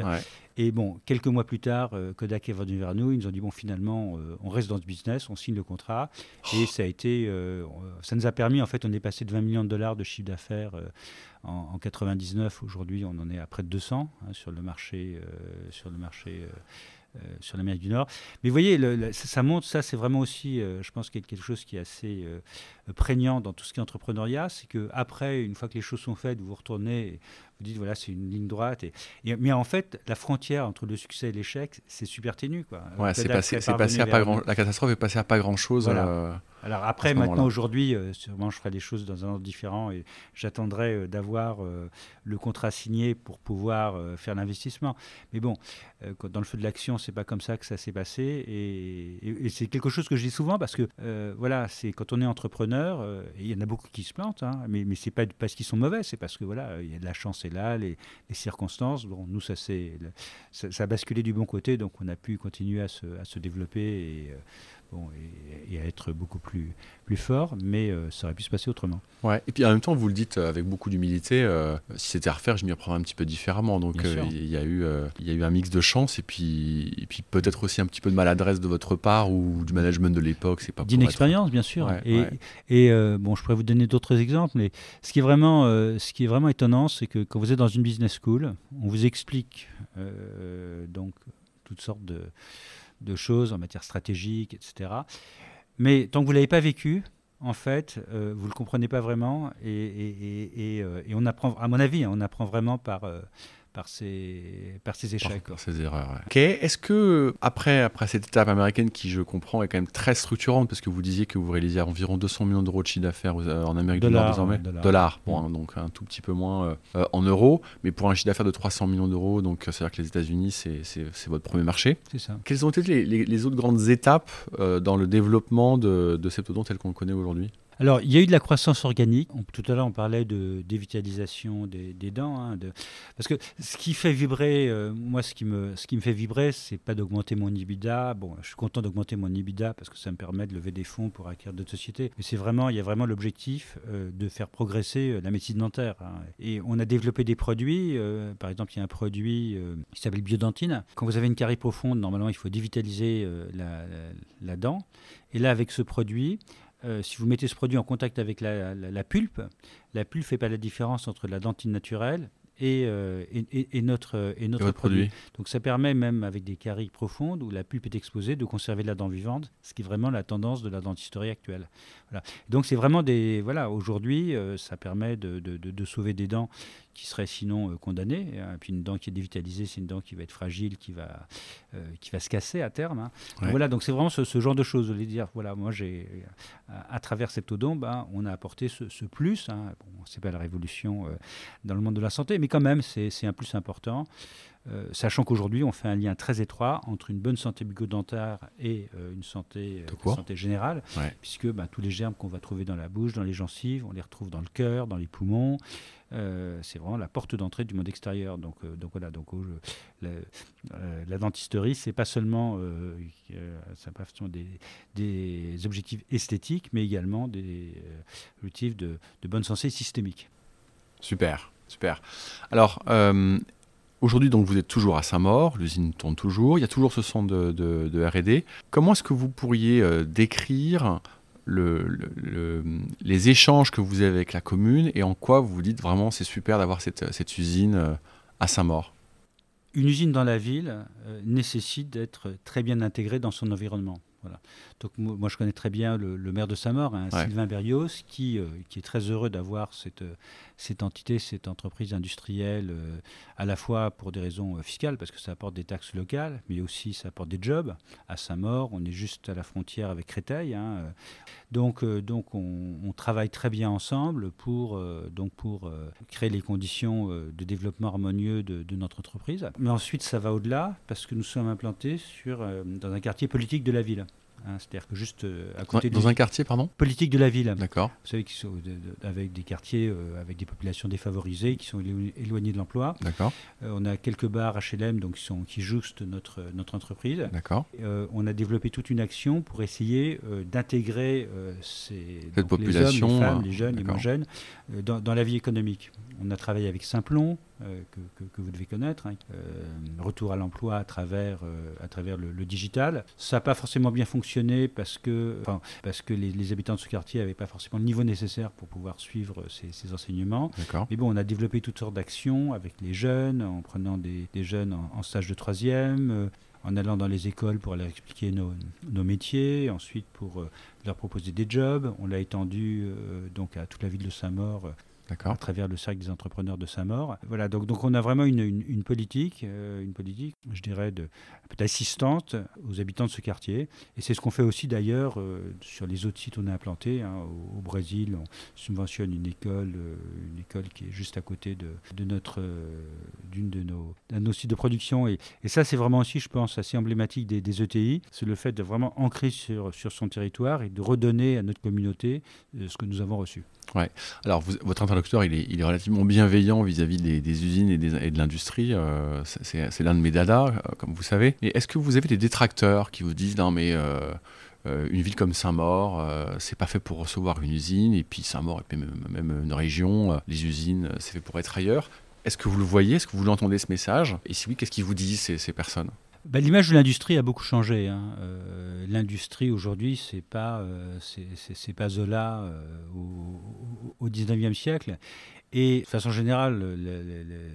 Et bon, quelques mois plus tard, euh, Kodak est venu vers nous. Ils nous ont dit bon, finalement, euh, on reste dans ce business, on signe le contrat. Et ça a été, euh, ça nous a permis, en fait, on est passé de 20 millions de dollars de chiffre d'affaires en, en, 99. Aujourd'hui, on en est à près de 200 hein, sur le marché, sur le marché sur l'Amérique du Nord. Mais vous voyez, ça, montre, ça c'est vraiment aussi, je pense, quelque chose qui est assez prégnant dans tout ce qui est entrepreneuriat, c'est qu'après, une fois que les choses sont faites, vous vous retournez, vous dites, voilà, c'est une ligne droite. Et, mais en fait, la frontière entre le succès et l'échec, c'est super ténu. Quoi. Ouais, c'est passé, passé à pas grand, la catastrophe est passée à pas grand-chose. Alors après, maintenant, aujourd'hui, euh, sûrement, je ferai des choses dans un ordre différent et j'attendrai euh, d'avoir euh, le contrat signé pour pouvoir faire l'investissement. Mais bon, dans le feu de l'action, c'est pas comme ça que ça s'est passé et, c'est quelque chose que je dis souvent parce que voilà, c'est quand on est entrepreneur, il y en a beaucoup qui se plantent, hein, mais, mais c'est pas parce qu'ils sont mauvais, c'est parce que voilà, il y a de la chance est là, les, circonstances. Bon, nous, ça, ça, ça, a basculé du bon côté, donc on a pu continuer à se, à se développer et et, à être beaucoup plus, plus fort, mais euh, ça aurait pu se passer autrement. Ouais. Et puis en même temps, vous le dites euh, avec beaucoup d'humilité, euh, si c'était à refaire, je m'y reprendrais un petit peu différemment. Donc il y, a eu, il y a eu un mix de chance et puis, et puis peut-être aussi un petit peu de maladresse de votre part ou du management de l'époque. C'est pas D'inexpérience, bien sûr. et, et bon, je pourrais vous donner d'autres exemples, mais ce qui est vraiment, ce qui est vraiment étonnant, c'est que quand vous êtes dans une business school, on vous explique donc toutes sortes de de choses en matière stratégique, etc. Mais tant que vous ne l'avez pas vécu, en fait, euh, vous ne le comprenez pas vraiment. Et, euh, et, on apprend, à mon avis, hein, on apprend vraiment par, euh, par ces, par ces échecs. Par, ces erreurs. Ok. Est-ce que après, après cette étape américaine qui, je comprends, est quand même très structurante, parce que vous disiez que vous réalisez environ 200 millions d'euros de chiffre d'affaires euh, en Amérique du Nord désormais, dollars, bon, mm. donc un tout petit peu moins euh, euh, en euros, mais pour un chiffre d'affaires de 300 millions d'euros, donc c'est-à-dire que les États-Unis, c'est votre premier marché. C'est ça. Quelles ont été les, les, autres grandes étapes dans le développement de, de Septodon tel qu'on le connaît aujourd'hui? Alors, il y a eu de la croissance organique. tout à l'heure, on parlait de dévitalisation des, dents. Hein, parce que ce qui fait vibrer, euh, moi, ce qui, me, ce qui me fait vibrer, c'est pas d'augmenter mon EBITDA. Bon, je suis content d'augmenter mon EBITDA parce que ça me permet de lever des fonds pour acquérir d'autres sociétés. Mais c'est vraiment, il y a vraiment l'objectif euh, de faire progresser euh, la médecine dentaire. Hein. Et on a développé des produits. par exemple, il y a un produit qui s'appelle Biodentine. Quand vous avez une carie profonde, normalement, il faut dévitaliser la dent. Et là, avec ce produit, euh, si vous mettez ce produit en contact avec la, pulpe, la pulpe ne fait pas la différence entre la dentine naturelle et, euh, et, notre, et notre produit. Donc ça permet même avec des caries profondes où la pulpe est exposée de conserver la dent vivante, ce qui est vraiment la tendance de la dentisterie actuelle. Voilà. Donc c'est vraiment des... Voilà, aujourd'hui, euh, ça permet de, de, de, sauver des dents qui seraient sinon euh, condamnées. Et hein. puis une dent qui est dévitalisée, c'est une dent qui va être fragile, qui va, euh, qui va se casser à terme. Hein. voilà, donc c'est vraiment ce, genre de choses. Je voulais dire, voilà, moi, j'ai, à, travers Septodon, ben, on a apporté ce, plus. Hein. Bon, c'est pas la révolution dans le monde de la santé, mais quand même, c'est, un plus important. Euh, sachant qu'aujourd'hui, on fait un lien très étroit entre une bonne santé bucco-dentaire et une santé, santé générale, puisque ben, tous les germes qu'on va trouver dans la bouche, dans les gencives, on les retrouve dans le cœur, dans les poumons. c'est vraiment la porte d'entrée du monde extérieur. Donc, donc voilà, donc la, la, dentisterie, c'est pas seulement, pas seulement des, des, objectifs esthétiques, mais également des objectifs de, de bonne santé systémique. Super, super. Alors, euh, aujourd'hui, donc, vous êtes toujours à Saint-Maur, l'usine tourne toujours, il y a toujours ce centre de, RD. Comment est-ce que vous pourriez euh, décrire les échanges que vous avez avec la commune et en quoi vous vous dites vraiment c'est super d'avoir cette, usine euh, à Saint-Maur? Une usine dans la ville nécessite d'être très bien intégrée dans son environnement. Donc moi je connais très bien le, maire de Saint-Maur, hein, Sylvain Berrios, qui, euh, qui est très heureux d'avoir cette, cette entité, cette entreprise industrielle, euh, à la fois pour des raisons euh, fiscales, parce que ça apporte des taxes locales, mais aussi ça apporte des jobs. À Saint-Maur, on est juste à la frontière avec Créteil. Hein, donc donc on, travaille très bien ensemble pour, donc pour créer les conditions de développement harmonieux de, de, notre entreprise. Mais ensuite ça va au-delà, parce que nous sommes implantés sur, dans un quartier politique de la ville. Hein, c'est-à-dire que juste euh, à côté dans un quartier, pardon, politique de la ville. D'accord. Vous savez qu'ils sont avec des quartiers euh, avec des populations défavorisées qui sont éloignées de l'emploi. D'accord. Euh, on a quelques bars HLM donc qui sont qui jouxtent notre notre entreprise. D'accord. on a développé toute une action pour essayer d'intégrer ces population, les, hommes, les femmes, les jeunes, les moins jeunes dans, dans la vie économique. On a travaillé avec Simplon, euh, que, vous devez connaître, hein. euh, retour à l'emploi à travers, euh, à travers le, digital. Ça n'a pas forcément bien fonctionné parce que, parce que les, habitants de ce quartier n'avaient pas forcément le niveau nécessaire pour pouvoir suivre ces, enseignements. Mais bon, on a développé toutes sortes d'actions avec les jeunes, en prenant des, jeunes en, stage de troisième en allant dans les écoles pour leur expliquer nos, nos métiers, ensuite pour leur proposer des jobs. On l'a étendu donc à toute la ville de Saint-Maur à travers le cercle des entrepreneurs de Saint-Maur. Voilà, donc, on a vraiment une, une, politique, euh, une politique, je dirais, de, assistante aux habitants de ce quartier. Et c'est ce qu'on fait aussi d'ailleurs euh, sur les autres sites où on a implanté. Hein. au, Brésil, on subventionne une école, euh, une école qui est juste à côté de, de notre, d'une de nos, de nos sites de production. Et, ça, c'est vraiment aussi, je pense, assez emblématique des, ETI. C'est le fait de vraiment ancrer sur, sur son territoire et de redonner à notre communauté ce que nous avons reçu. Ouais. Alors, votre interlocuteur, il est, il est, relativement bienveillant vis-à-vis des, usines et, des, et de l'industrie. Euh, c'est l'un de mes dadas, euh, comme vous savez. Et est-ce que vous avez des détracteurs qui vous disent non, mais euh, une ville comme Saint-Maur, c'est pas fait pour recevoir une usine, et puis Saint-Maur, et même, même, une région, les usines, c'est fait pour être ailleurs. Est-ce que vous le voyez? Est-ce que vous l'entendez ce message? Et si oui, qu'est-ce qu'ils vous disent ces, personnes? Bah, L'image de l'industrie a beaucoup changé. Hein. Euh, l'industrie aujourd'hui, c'est pas euh, c'est pas Zola euh, au, au 19e siècle. Et de façon générale,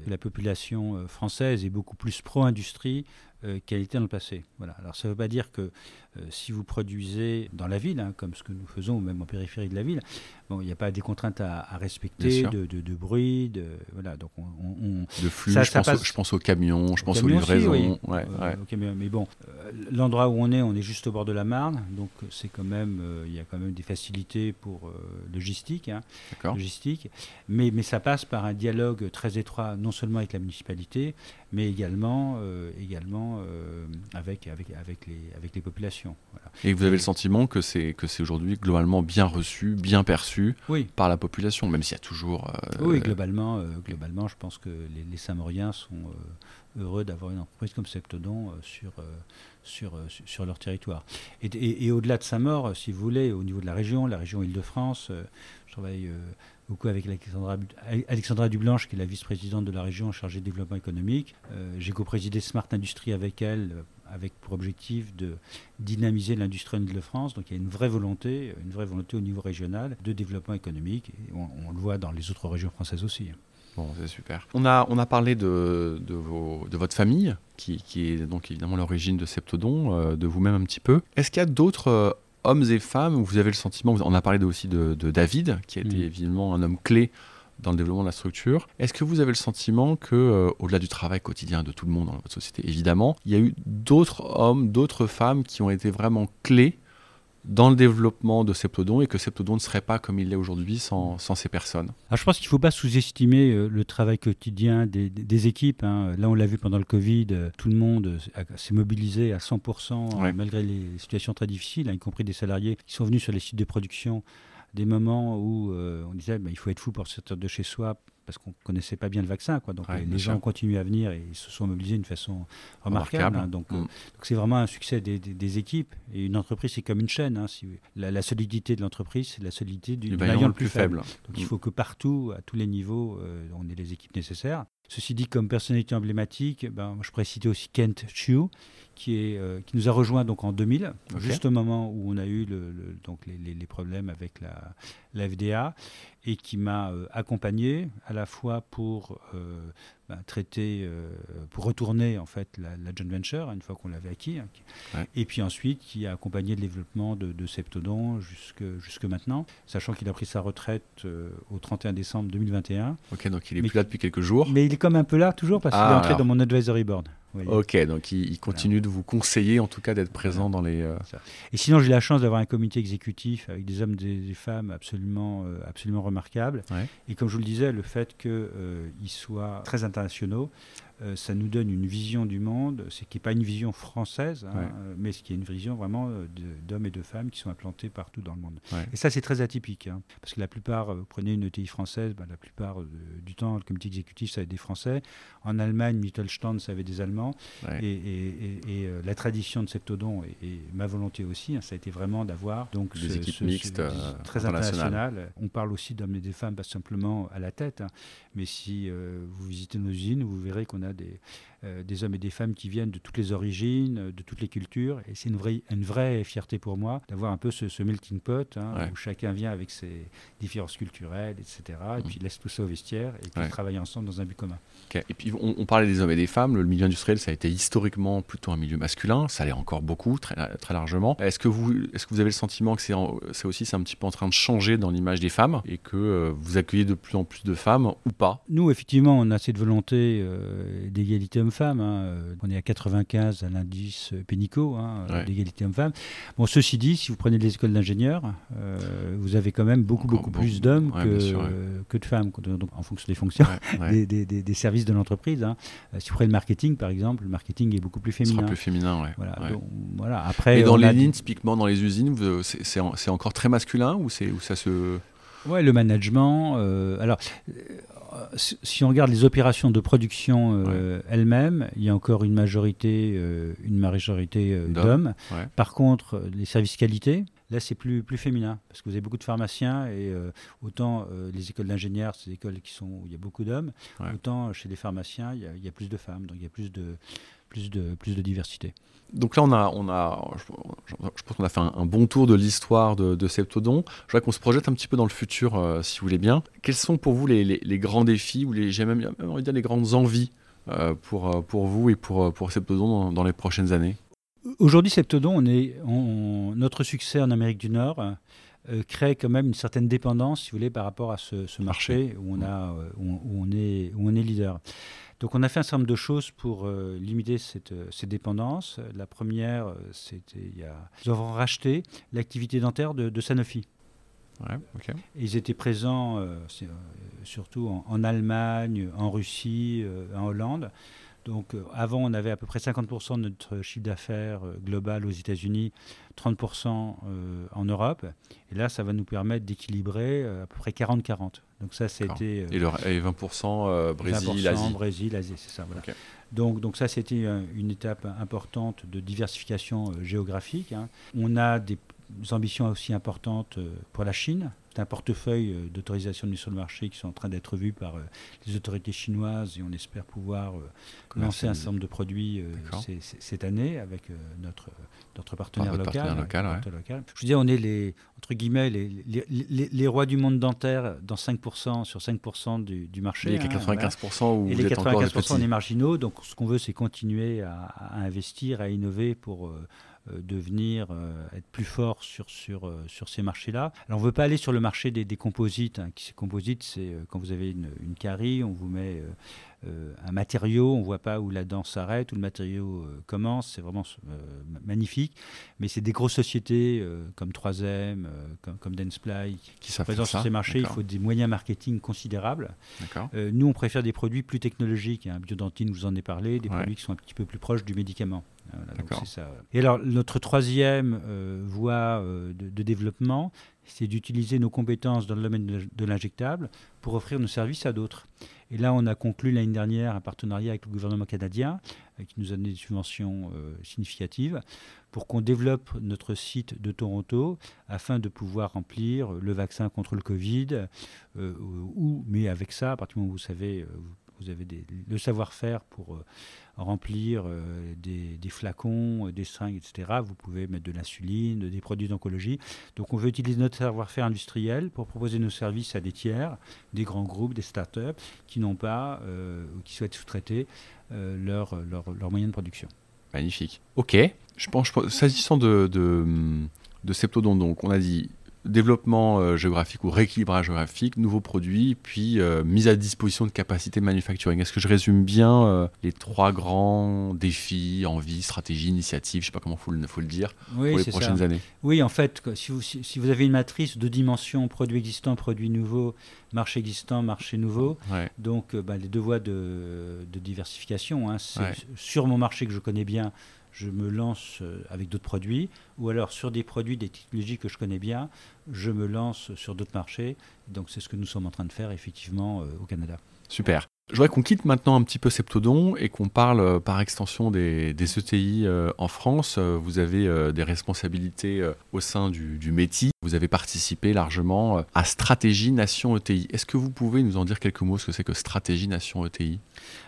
la population française est beaucoup plus pro-industrie qu'elle était dans le passé. Voilà. Alors ça ne veut pas dire que euh, si vous produisez dans la ville, hein, comme ce que nous faisons, ou même en périphérie de la ville, bon, il n'y a pas des contraintes à, respecter, de, de, bruit, de, voilà, donc on, de flux, je, pense je, pense aux camions, je pense aux livraisons. Ouais, euh, mais bon, euh, l'endroit où on est, on est juste au bord de la Marne, donc c'est quand même, il y a quand même des facilités pour logistique, hein, logistique, mais, mais ça passe par un dialogue très étroit, non seulement avec la municipalité, mais également, également avec, avec, avec, les, avec les populations. Et vous avez le sentiment que c'est que c'est aujourd'hui globalement bien reçu, bien perçu par la population, même s'il y a toujours. Euh, oui, globalement, euh, globalement, je pense que les, les Saint-Mauriens sont euh, heureux d'avoir une entreprise comme Septodon sur, sur, sur leur territoire. Et, au-delà de Saint-Maur, si vous voulez, au niveau de la région, la région Île-de-France, je travaille beaucoup avec Alexandra, Alexandra Dublanche, qui est la vice-présidente de la région chargée de développement économique. J'ai co-présidé Smart Industrie avec elle avec pour objectif de dynamiser l'industrie en Ile-de-France. Donc il y a une vraie volonté, une vraie volonté au niveau régional de développement économique. On, le voit dans les autres régions françaises aussi. Bon, c'est super. On a, on a parlé de, de, votre famille, qui, qui, est donc évidemment l'origine de Septodon, euh, de vous-même un petit peu. Est-ce qu'il y a d'autres euh, hommes et femmes où vous avez le sentiment, on a parlé aussi de, de David, qui a été mm. évidemment un homme clé dans le développement de la structure. Est-ce que vous avez le sentiment que, euh, au-delà du travail quotidien de tout le monde dans votre société, évidemment, il y a eu d'autres hommes, d'autres femmes qui ont été vraiment clés dans le développement de Septodon et que Septodon ne serait pas comme il l'est aujourd'hui sans, sans, ces personnes Alors je pense qu'il ne faut pas sous-estimer euh, le travail quotidien des, des équipes. Hein. Là, on l'a vu pendant le Covid, euh, tout le monde s'est mobilisé à 100% malgré les situations très difficiles, hein, y compris des salariés qui sont venus sur les sites de production des moments où euh, on disait bah, il faut être fou pour sortir de chez soi parce qu'on ne connaissait pas bien le vaccin. Quoi. Donc les gens ont continué à venir et ils se sont mobilisés d'une façon remarquable. Hein. Euh, donc c'est vraiment un succès des, équipes. Et une entreprise, c'est comme une chaîne. Hein. la, solidité de l'entreprise, c'est la solidité du, maillon, le plus faible. Donc il mm. faut que partout, à tous les niveaux, euh, on ait les équipes nécessaires. Ceci dit, comme personnalité emblématique, ben, je pourrais citer aussi Kent Chu, qui, est, euh, qui nous a rejoint donc en 2000, juste au moment où on a eu le, donc les, les, problèmes avec la, la FDA, et qui m'a euh, accompagné à la fois pour euh, ben, traiter, pour retourner en fait la, joint venture une fois qu'on l'avait acquis, hein, et puis ensuite qui a accompagné le développement de, de Septodon jusque, jusque maintenant, sachant qu'il a pris sa retraite au 31 décembre 2021. Ok, donc il est plus là depuis quelques jours. Mais il est comme un peu là toujours parce qu'il est ah, entré dans mon advisory board. Ok, donc il, continue de vous conseiller, en tout cas d'être présent dans les. Euh, et sinon, j'ai la chance d'avoir un comité exécutif avec des hommes et des, femmes absolument, euh, absolument remarquables. Et comme je vous le disais, le fait qu'ils euh, soient très internationaux, euh, ça nous donne une vision du monde, ce qui n'est pas une vision française, hein, euh, mais ce qui est une vision vraiment euh, d'hommes et de femmes qui sont implantés partout dans le monde. Et ça, c'est très atypique, hein, parce que la plupart, vous prenez une ETI française, ben, la plupart du temps, le comité exécutif, ça va être des Français. En Allemagne, Mittelstand, ça avait des Allemands. Et, la tradition de Septodon, et, ma volonté aussi, hein, ça a été vraiment d'avoir donc des équipes mixtes, très internationales. On parle aussi d'hommes et de femmes, pas simplement à la tête, mais si vous visitez nos usines, vous verrez qu'on a des, euh, des hommes et des femmes qui viennent de toutes les origines, euh, de toutes les cultures. Et c'est une vraie, une vraie fierté pour moi d'avoir un peu ce, melting pot hein, où chacun vient avec ses différences culturelles, etc. Et mm. puis laisse tout ça au vestiaire et puis travaille ensemble dans un but commun. Et puis on, parlait des hommes et des femmes. Le milieu industriel, ça a été historiquement plutôt un milieu masculin. Ça l'est encore beaucoup, très, très largement. Est-ce que, vous, est que vous avez le sentiment que c'est aussi c'est un petit peu en train de changer dans l'image des femmes et que euh, vous accueillez de plus en plus de femmes ou pas? Nous, effectivement, on a cette volonté d'égalité homme-femme. Hein. Euh, on est à 95 à l'indice Pénico hein, euh, d'égalité homme-femme. Bon, ceci dit, si vous prenez les écoles d'ingénieurs, euh, vous avez quand même beaucoup, beaucoup, plus d'hommes que, que, de femmes, donc, en fonction des fonctions, des, des, des, services de l'entreprise. Hein. Si vous prenez le marketing, par exemple, le marketing est beaucoup plus féminin. plus féminin, ouais. Voilà, voilà. Après, Et dans les lignes, typiquement dans les usines, c'est encore très masculin ou, ou ça se... Ouais, le management. alors, si on regarde les opérations de production euh, elles-mêmes, il y a encore une majorité, euh, une majorité euh, d'hommes. Par contre, les services qualité, là c'est plus, plus féminin, parce que vous avez beaucoup de pharmaciens, et autant les écoles d'ingénieurs, c'est des écoles qui sont, où il y a beaucoup d'hommes, autant chez les pharmaciens, il y, a, il y, a, plus de femmes, donc il y a plus de, plus de, plus de diversité. Donc là, on a, on a, je, pense qu'on a fait un, bon tour de l'histoire de, Septodon. Je voudrais qu'on se projette un petit peu dans le futur, euh, si vous voulez bien. Quels sont pour vous les, les, grands défis ou les, j'ai même, envie de dire les grandes envies euh, pour, euh, pour vous et pour, pour Septodon dans, les prochaines années? Aujourd'hui, Septodon, on est, notre succès en Amérique du Nord crée quand même une certaine dépendance, si vous voulez, par rapport à ce, marché, où on, a, où, on est, où on est leader. Donc on a fait un certain nombre de choses pour euh, limiter cette, euh, ces dépendances. La première, euh, c'était il y a... Nous avons racheté l'activité dentaire de, Sanofi. Ouais, Ils étaient présents surtout en, en, Allemagne, en Russie, en Hollande. Donc avant, on avait à peu près 50% de notre chiffre d'affaires global aux États-Unis, 30% en Europe. Et là, ça va nous permettre d'équilibrer à peu près 40-40. Donc ça, c'était... Euh, et, 20% euh, Brésil, 20% Asie Brésil, Asie, c'est ça. Donc, donc ça, c'était une étape importante de diversification euh, géographique. Hein. On a des ambitions aussi importantes pour la Chine un portefeuille euh, d'autorisation de mise sur le marché qui sont en train d'être vus par euh, les autorités chinoises et on espère pouvoir euh, lancer un certain nombre de produits cette année avec notre, notre partenaire, local, local, Je veux dire, on est les, entre guillemets, les, les, les, rois du monde dentaire dans 5%, sur 5% du, du, marché. Et les 95% hein, où et les 95% on est marginaux. Donc ce qu'on veut, c'est continuer à, à, investir, à innover pour devenir, être plus fort sur, sur, sur ces marchés-là. Alors on ne veut pas aller sur le marché des, composites. Hein, qui, composites, c'est quand vous avez une, une carie, on vous met euh, un matériau, on ne voit pas où la danse s'arrête, où le matériau euh, commence, c'est vraiment euh, magnifique. Mais c'est des grosses sociétés comme 3M, comme, comme Danceply, qui sont présentes sur ces marchés. Il faut des moyens marketing considérables. nous, on préfère des produits plus technologiques. Hein. Biodentine, vous en ai parlé, des produits qui sont un petit peu plus proches du médicament. Et alors, notre troisième voie de, développement, c'est d'utiliser nos compétences dans le domaine de l'injectable pour offrir nos services à d'autres. Et là, on a conclu l'année dernière un partenariat avec le gouvernement canadien euh, qui nous a donné des subventions euh, significatives pour qu'on développe notre site de Toronto afin de pouvoir remplir le vaccin contre le Covid. Euh, ou, mais avec ça, à partir du moment où vous savez, vous avez le savoir-faire pour remplir euh, des, flacons, euh, des seringues, etc. Vous pouvez mettre de l'insuline, des produits d'oncologie. Donc on veut utiliser notre savoir-faire industriel pour proposer nos services à des tiers, des grands groupes, des start-up qui n'ont pas euh, ou qui souhaitent sous-traiter leurs leur, moyens de production. Magnifique. Ok. Je pense, s'agissant de, de, de Septodon, donc on a dit développement euh, géographique ou rééquilibrage géographique, nouveaux produits, puis euh, mise à disposition de capacités de manufacturing. Est-ce que je résume bien euh, les trois grands défis, envies, stratégies, initiatives, je ne sais pas comment il faut, le dire, pour les prochaines années? Oui, en fait, si vous, si, vous, avez une matrice de dimensions, produits existants, produits nouveaux, marché existant, marché nouveau, donc bah, les deux voies de, diversification, hein, sur mon marché que je connais bien, je me lance euh, avec d'autres produits, ou alors sur des produits, des technologies que je connais bien, je me lance sur d'autres marchés. Donc c'est ce que nous sommes en train de faire effectivement euh, au Canada. Super. Je voudrais qu'on quitte maintenant un petit peu Septodon et qu'on parle euh, par extension des, ETI e en France. Vous avez des responsabilités au sein du, du METI. Vous avez participé largement à Stratégie Nation ETI. Est-ce que vous pouvez nous en dire quelques mots ce que c'est que Stratégie Nation ETI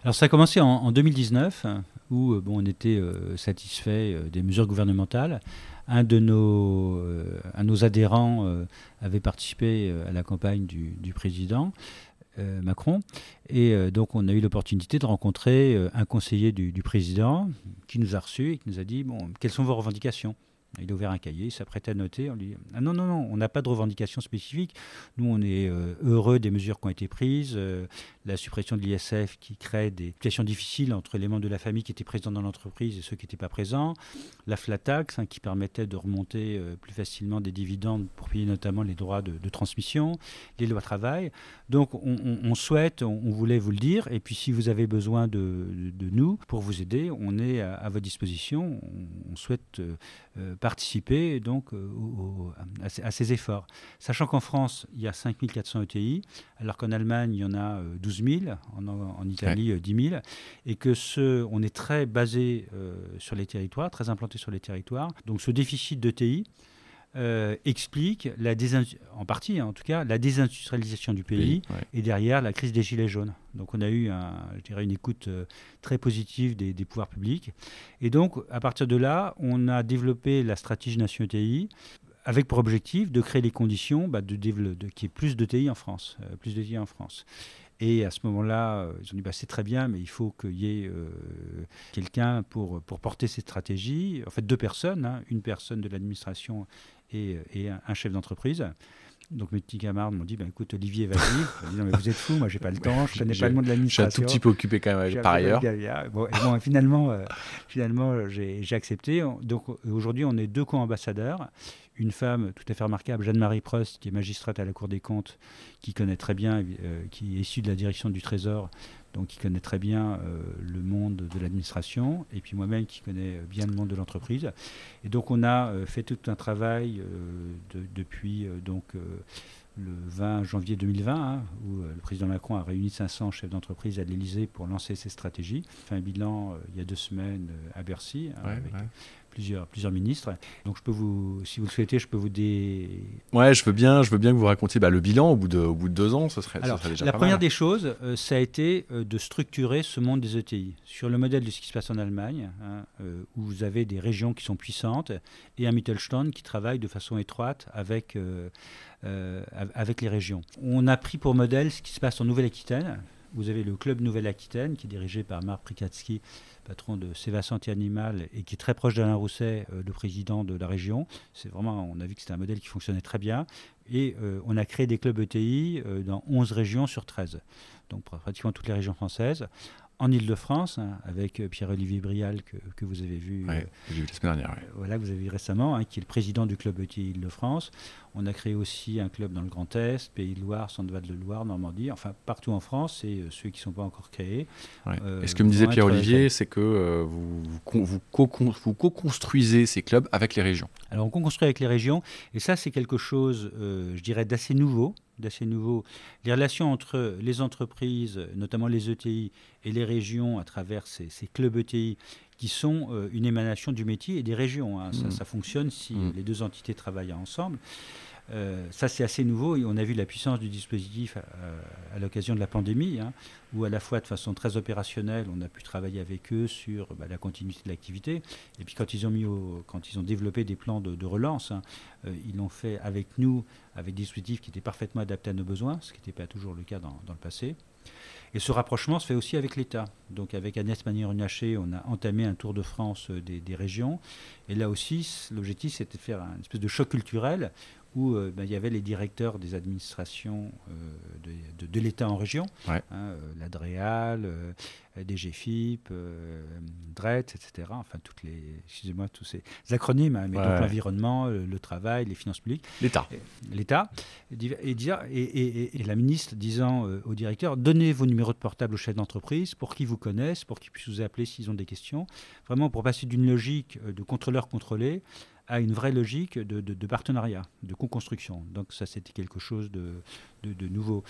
Alors ça a commencé en, en 2019 où euh, bon, on était euh, satisfait euh, des mesures gouvernementales. Un de nos, nos adhérents avait participé à la campagne du, président. Macron. Et donc, on a eu l'opportunité de rencontrer un conseiller du, du, président qui nous a reçus et qui nous a dit bon, quelles sont vos revendications? Il a ouvert un cahier, il s'apprête à noter. On lui dit Ah non, non, non, on n'a pas de revendication spécifique. Nous, on est euh, heureux des mesures qui ont été prises. Euh, la suppression de l'ISF qui crée des situations difficiles entre les membres de la famille qui étaient présents dans l'entreprise et ceux qui n'étaient pas présents. La flat tax hein, qui permettait de remonter euh, plus facilement des dividendes pour payer notamment les droits de, transmission. Les lois travail. Donc, on, souhaite, on, voulait vous le dire. Et puis, si vous avez besoin de, nous pour vous aider, on est à, votre disposition. On, souhaite participer donc euh, à, ces efforts. Sachant qu'en France, il y a 5400 ETI, alors qu'en Allemagne, il y en a 12 euh, 000, en, Italie, 10 euh, 000, et que ce, on est très basé sur les territoires, très implanté sur les territoires. Donc ce déficit d'ETI, euh, explique, la en partie hein, en tout cas, la désindustrialisation du pays et derrière la crise des Gilets jaunes. Donc on a eu un, je dirais une écoute euh, très positive des, pouvoirs publics. Et donc à partir de là, on a développé la stratégie Nation ETI avec pour objectif de créer les conditions bah, de, de qu'il y ait plus de TI en France. Euh, plus de TI en France. Et à ce moment-là, ils ont dit bah, c'est très bien, mais il faut qu'il y ait quelqu'un pour, pour porter cette stratégie. En fait, deux personnes, hein. une personne de l'administration et, un chef d'entreprise. Donc mes petits camarades m'ont dit bah, écoute Olivier vas-y. non mais vous êtes fou, moi j'ai pas le temps, je connais pas le monde de l'administration. Je suis un tout petit peu occupé quand même par ailleurs. Bon, bon, finalement, euh, finalement j'ai accepté. Donc aujourd'hui on est deux co-ambassadeurs, une femme tout à fait remarquable, Jeanne-Marie Prost, qui est magistrate à la Cour des comptes, qui connaît très bien, euh, qui est issue de la direction du Trésor donc qui connaît très bien euh, le monde de l'administration, et puis moi-même qui connais bien le monde de l'entreprise. Et donc on a euh, fait tout un travail euh, depuis donc le 20 janvier 2020, hein, où le président Macron a réuni 500 chefs d'entreprise à l'Élysée pour lancer ses stratégies. Fait un bilan il y a deux semaines à Bercy, hein, avec plusieurs, plusieurs ministres. Donc je peux vous, si vous le souhaitez, je peux vous dé... Ouais, je veux bien, je veux bien que vous racontiez bah, le bilan au bout, de, au bout de deux ans, ce serait, Alors, déjà La première des choses, euh, ça a été euh, de structurer ce monde des ETI sur le modèle de ce qui se passe en Allemagne, hein, euh, où vous avez des régions qui sont puissantes et un Mittelstand qui travaille de façon étroite avec, avec les régions. On a pris pour modèle ce qui se passe en Nouvelle-Aquitaine, vous avez le club Nouvelle-Aquitaine qui est dirigé par Marc Prikatsky, patron de Seva Santé Animal et qui est très proche d'Alain Rousset, euh, le président de la région. C'est vraiment, on a vu que c'était un modèle qui fonctionnait très bien. Et euh, on a créé des clubs ETI dans 11 régions sur 13, donc pratiquement toutes les régions françaises en Ile-de-France, hein, avec euh, Pierre-Olivier Brial, que, vous avez vu, euh, vu la semaine dernière. voilà, que vous avez vu récemment, hein, qui est le président du club ETI Ile-de-France. On a créé aussi un club dans le Grand Est, Pays de Loire, Centre-Val de Loire, Normandie, enfin partout en France, et euh, ceux qui ne sont pas encore créés. et ce que me disait Pierre-Olivier, c'est que vous, vous, co-construisez ces clubs avec les régions. Alors on co-construit avec les régions, et ça c'est quelque chose, je dirais, d'assez nouveau d'assez nouveau. Les relations entre les entreprises, notamment les ETI, et les régions à travers ces, clubs ETI qui sont euh, une émanation du métier et des régions. Hein. Mmh. Ça, fonctionne si mmh. les deux entités travaillent ensemble. Euh, ça, c'est assez nouveau et on a vu la puissance du dispositif à, l'occasion de la pandémie, hein, où à la fois de façon très opérationnelle, on a pu travailler avec eux sur bah, la continuité de l'activité. Et puis quand ils ont, mis quand ils ont développé des plans de, relance, hein, euh, ils l'ont fait avec nous, avec des dispositifs qui étaient parfaitement adaptés à nos besoins, ce qui n'était pas toujours le cas dans, le passé. Et ce rapprochement se fait aussi avec l'État. Donc avec Agnès Pannier-Runacher, on a entamé un tour de France euh, des, des régions. Et là aussi, l'objectif, c'était de faire un espèce de choc culturel où euh, ben, il y avait les directeurs des administrations euh, de, l'État en région, hein, euh, l'ADREAL, DGFIP, DRET, etc. Enfin, toutes les, excusez-moi, tous ces acronymes, hein, mais donc l'environnement, le, travail, les finances publiques. L'État. L'État. Et, et, la ministre disant au directeur, donnez vos numéros de portable aux chefs d'entreprise pour qu'ils vous connaissent, pour qu'ils puissent vous appeler s'ils ont des questions. Vraiment pour passer d'une logique de contrôleur contrôlé à une vraie logique de, partenariat, de co-construction. Donc ça, c'était quelque chose de, nouveau.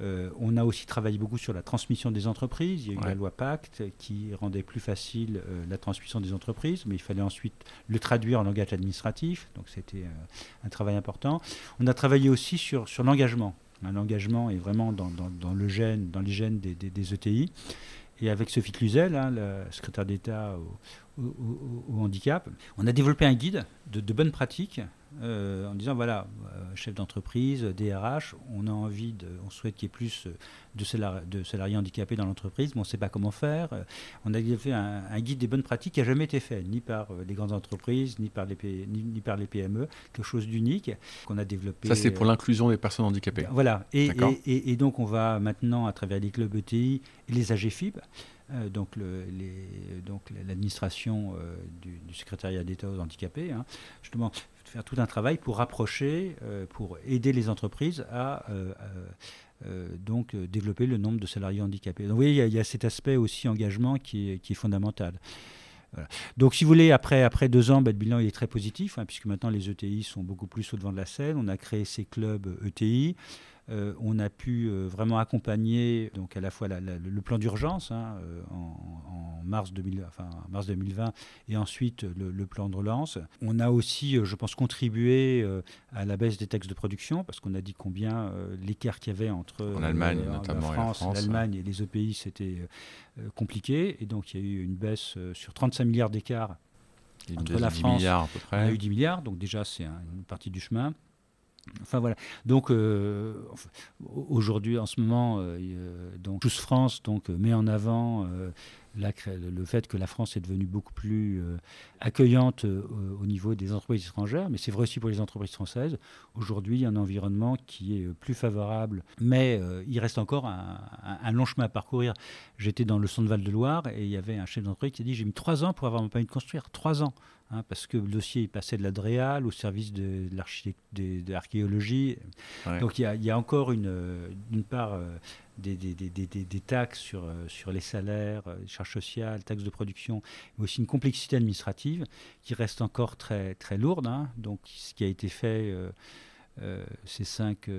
Euh, on a aussi travaillé beaucoup sur la transmission des entreprises. Il y a eu la loi Pacte qui rendait plus facile euh, la transmission des entreprises, mais il fallait ensuite le traduire en langage administratif. Donc c'était euh, un travail important. On a travaillé aussi sur, sur l'engagement. L'engagement est vraiment dans, le gène, dans les gènes des, des ETI. Et avec Sophie Cluzel, hein, la secrétaire d'État au, handicap, on a développé un guide de, de bonnes pratiques euh, en disant voilà, euh, chef d'entreprise, DRH, on a envie, de, on souhaite qu'il y ait plus de, salariés, de salariés handicapés dans l'entreprise, mais on ne sait pas comment faire. Euh, on a fait un, guide des bonnes pratiques qui n'a jamais été fait, ni par les grandes entreprises, ni par les, ni, par les PME, quelque chose d'unique qu'on a développé. Ça, c'est pour l'inclusion des personnes handicapées. Voilà, et, et, donc on va maintenant, à travers les clubs ETI et les AGFIB, donc l'administration du, secrétariat d'État aux handicapés, hein, justement faire tout un travail pour rapprocher, euh, pour aider les entreprises à euh, euh, donc développer le nombre de salariés handicapés. Donc vous voyez, il y, a, cet aspect aussi engagement qui est, fondamental. Donc, si vous voulez, après, deux ans, bah, le bilan il est très positif, hein, puisque maintenant les ETI sont beaucoup plus au devant de la scène. On a créé ces clubs ETI. Euh, on a pu euh, vraiment accompagner donc à la fois le plan d'urgence hein, euh, en, mars, 2020 et ensuite le, plan de relance. On a aussi, je pense, contribué à la baisse des taxes de production parce qu'on a dit combien l'écart qu'il y avait entre en Allemagne, notamment la France, l'Allemagne et les EPI, c'était compliqué. Et donc il y a eu une baisse sur 35 milliards d'écart entre la France. Milliards à peu près. On a eu 10 milliards, donc déjà c'est une partie du chemin. Enfin voilà. Donc euh, aujourd'hui, en ce moment, euh, donc Tous France donc met en avant euh, le fait que la France est devenue beaucoup plus euh, accueillante euh, au niveau des entreprises étrangères, mais c'est vrai aussi pour les entreprises françaises. Aujourd'hui, il y a un environnement qui est euh, plus favorable, mais il reste encore un, long chemin à parcourir. J'étais dans le centre Val-de-Loire et il y avait un chef d'entreprise qui a dit J'ai mis trois ans pour avoir mon permis de construire. Trois ans. Hein, parce que le dossier passait de l'Adréal au service de, de l'archéologie. Donc il y, a, il y, a, encore une, une part des, des, des, des taxes sur, euh, sur les salaires, les euh, charges sociales, taxes de production, mais aussi une complexité administrative qui reste encore très, très lourde. Hein. Donc, ce qui a été fait euh, ces, cinq,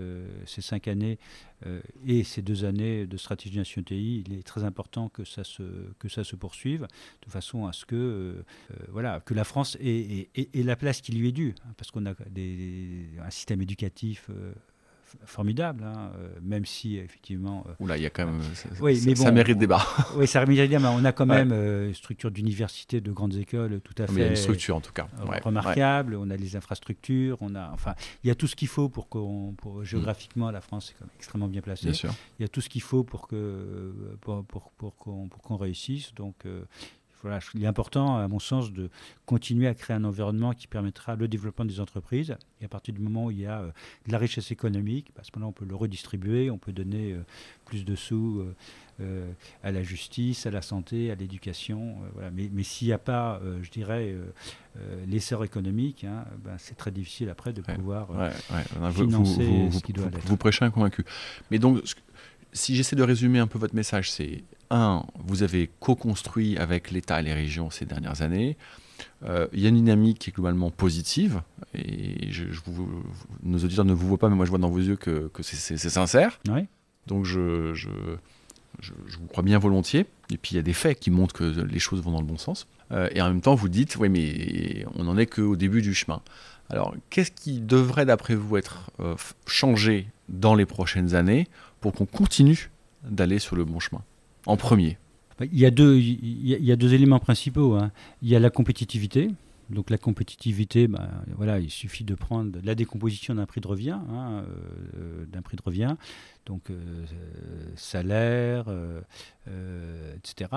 ces cinq années et ces deux années de stratégie nationale TI, il est très important que ça se, que ça se poursuive de façon à ce que, voilà, que la France ait, ait, la place qui lui est due, hein, parce qu'on a des, un système éducatif formidable, hein, même si effectivement. Oula, il y a quand même. Ça, oui, mais bon, ça mérite débat. oui, ça mérite débat, mais on a quand même une structure d'université, de grandes écoles tout à fait. Mais il y a une structure en tout cas. remarquable. On a les infrastructures, on a, enfin, il y a tout ce qu'il faut pour qu'on, pour, mm. géographiquement, la France est quand même extrêmement bien placée. Bien sûr. Il y a tout ce qu'il faut pour que, pour, pour, pour qu'on réussisse. Donc voilà, il est important, à mon sens, de continuer à créer un environnement qui permettra le développement des entreprises. Et à partir du moment où il y a euh, de la richesse économique, bah, à ce moment-là, on peut le redistribuer, on peut donner euh, plus de sous euh, à la justice, à la santé, à l'éducation. voilà. Mais, mais s'il n'y a pas, je dirais, l'essor économique, hein, ben, c'est très difficile après de pouvoir financer vous, ce qui doit vous, vous prêchez un convaincu. Mais donc, si j'essaie de résumer un peu votre message, c'est un, vous avez co-construit avec l'État et les régions ces dernières années. Euh, il y a une dynamique qui est globalement positive, et je, nos auditeurs ne vous voient pas, mais moi je vois dans vos yeux que, c'est sincère. Donc je, je, vous crois bien volontiers. Et puis il y a des faits qui montrent que les choses vont dans le bon sens. Euh, et en même temps, vous dites, oui, mais on n'en est qu'au début du chemin. Alors, qu'est-ce qui devrait, d'après vous, être euh, changé dans les prochaines années pour qu'on continue d'aller sur le bon chemin? En premier. Bah, il y a deux, éléments principaux. Hein. Il y a la compétitivité. Donc la compétitivité, bah, voilà, il suffit de prendre la décomposition d'un prix de revient, hein, euh, d'un prix de revient donc euh, salaire, euh, euh, etc.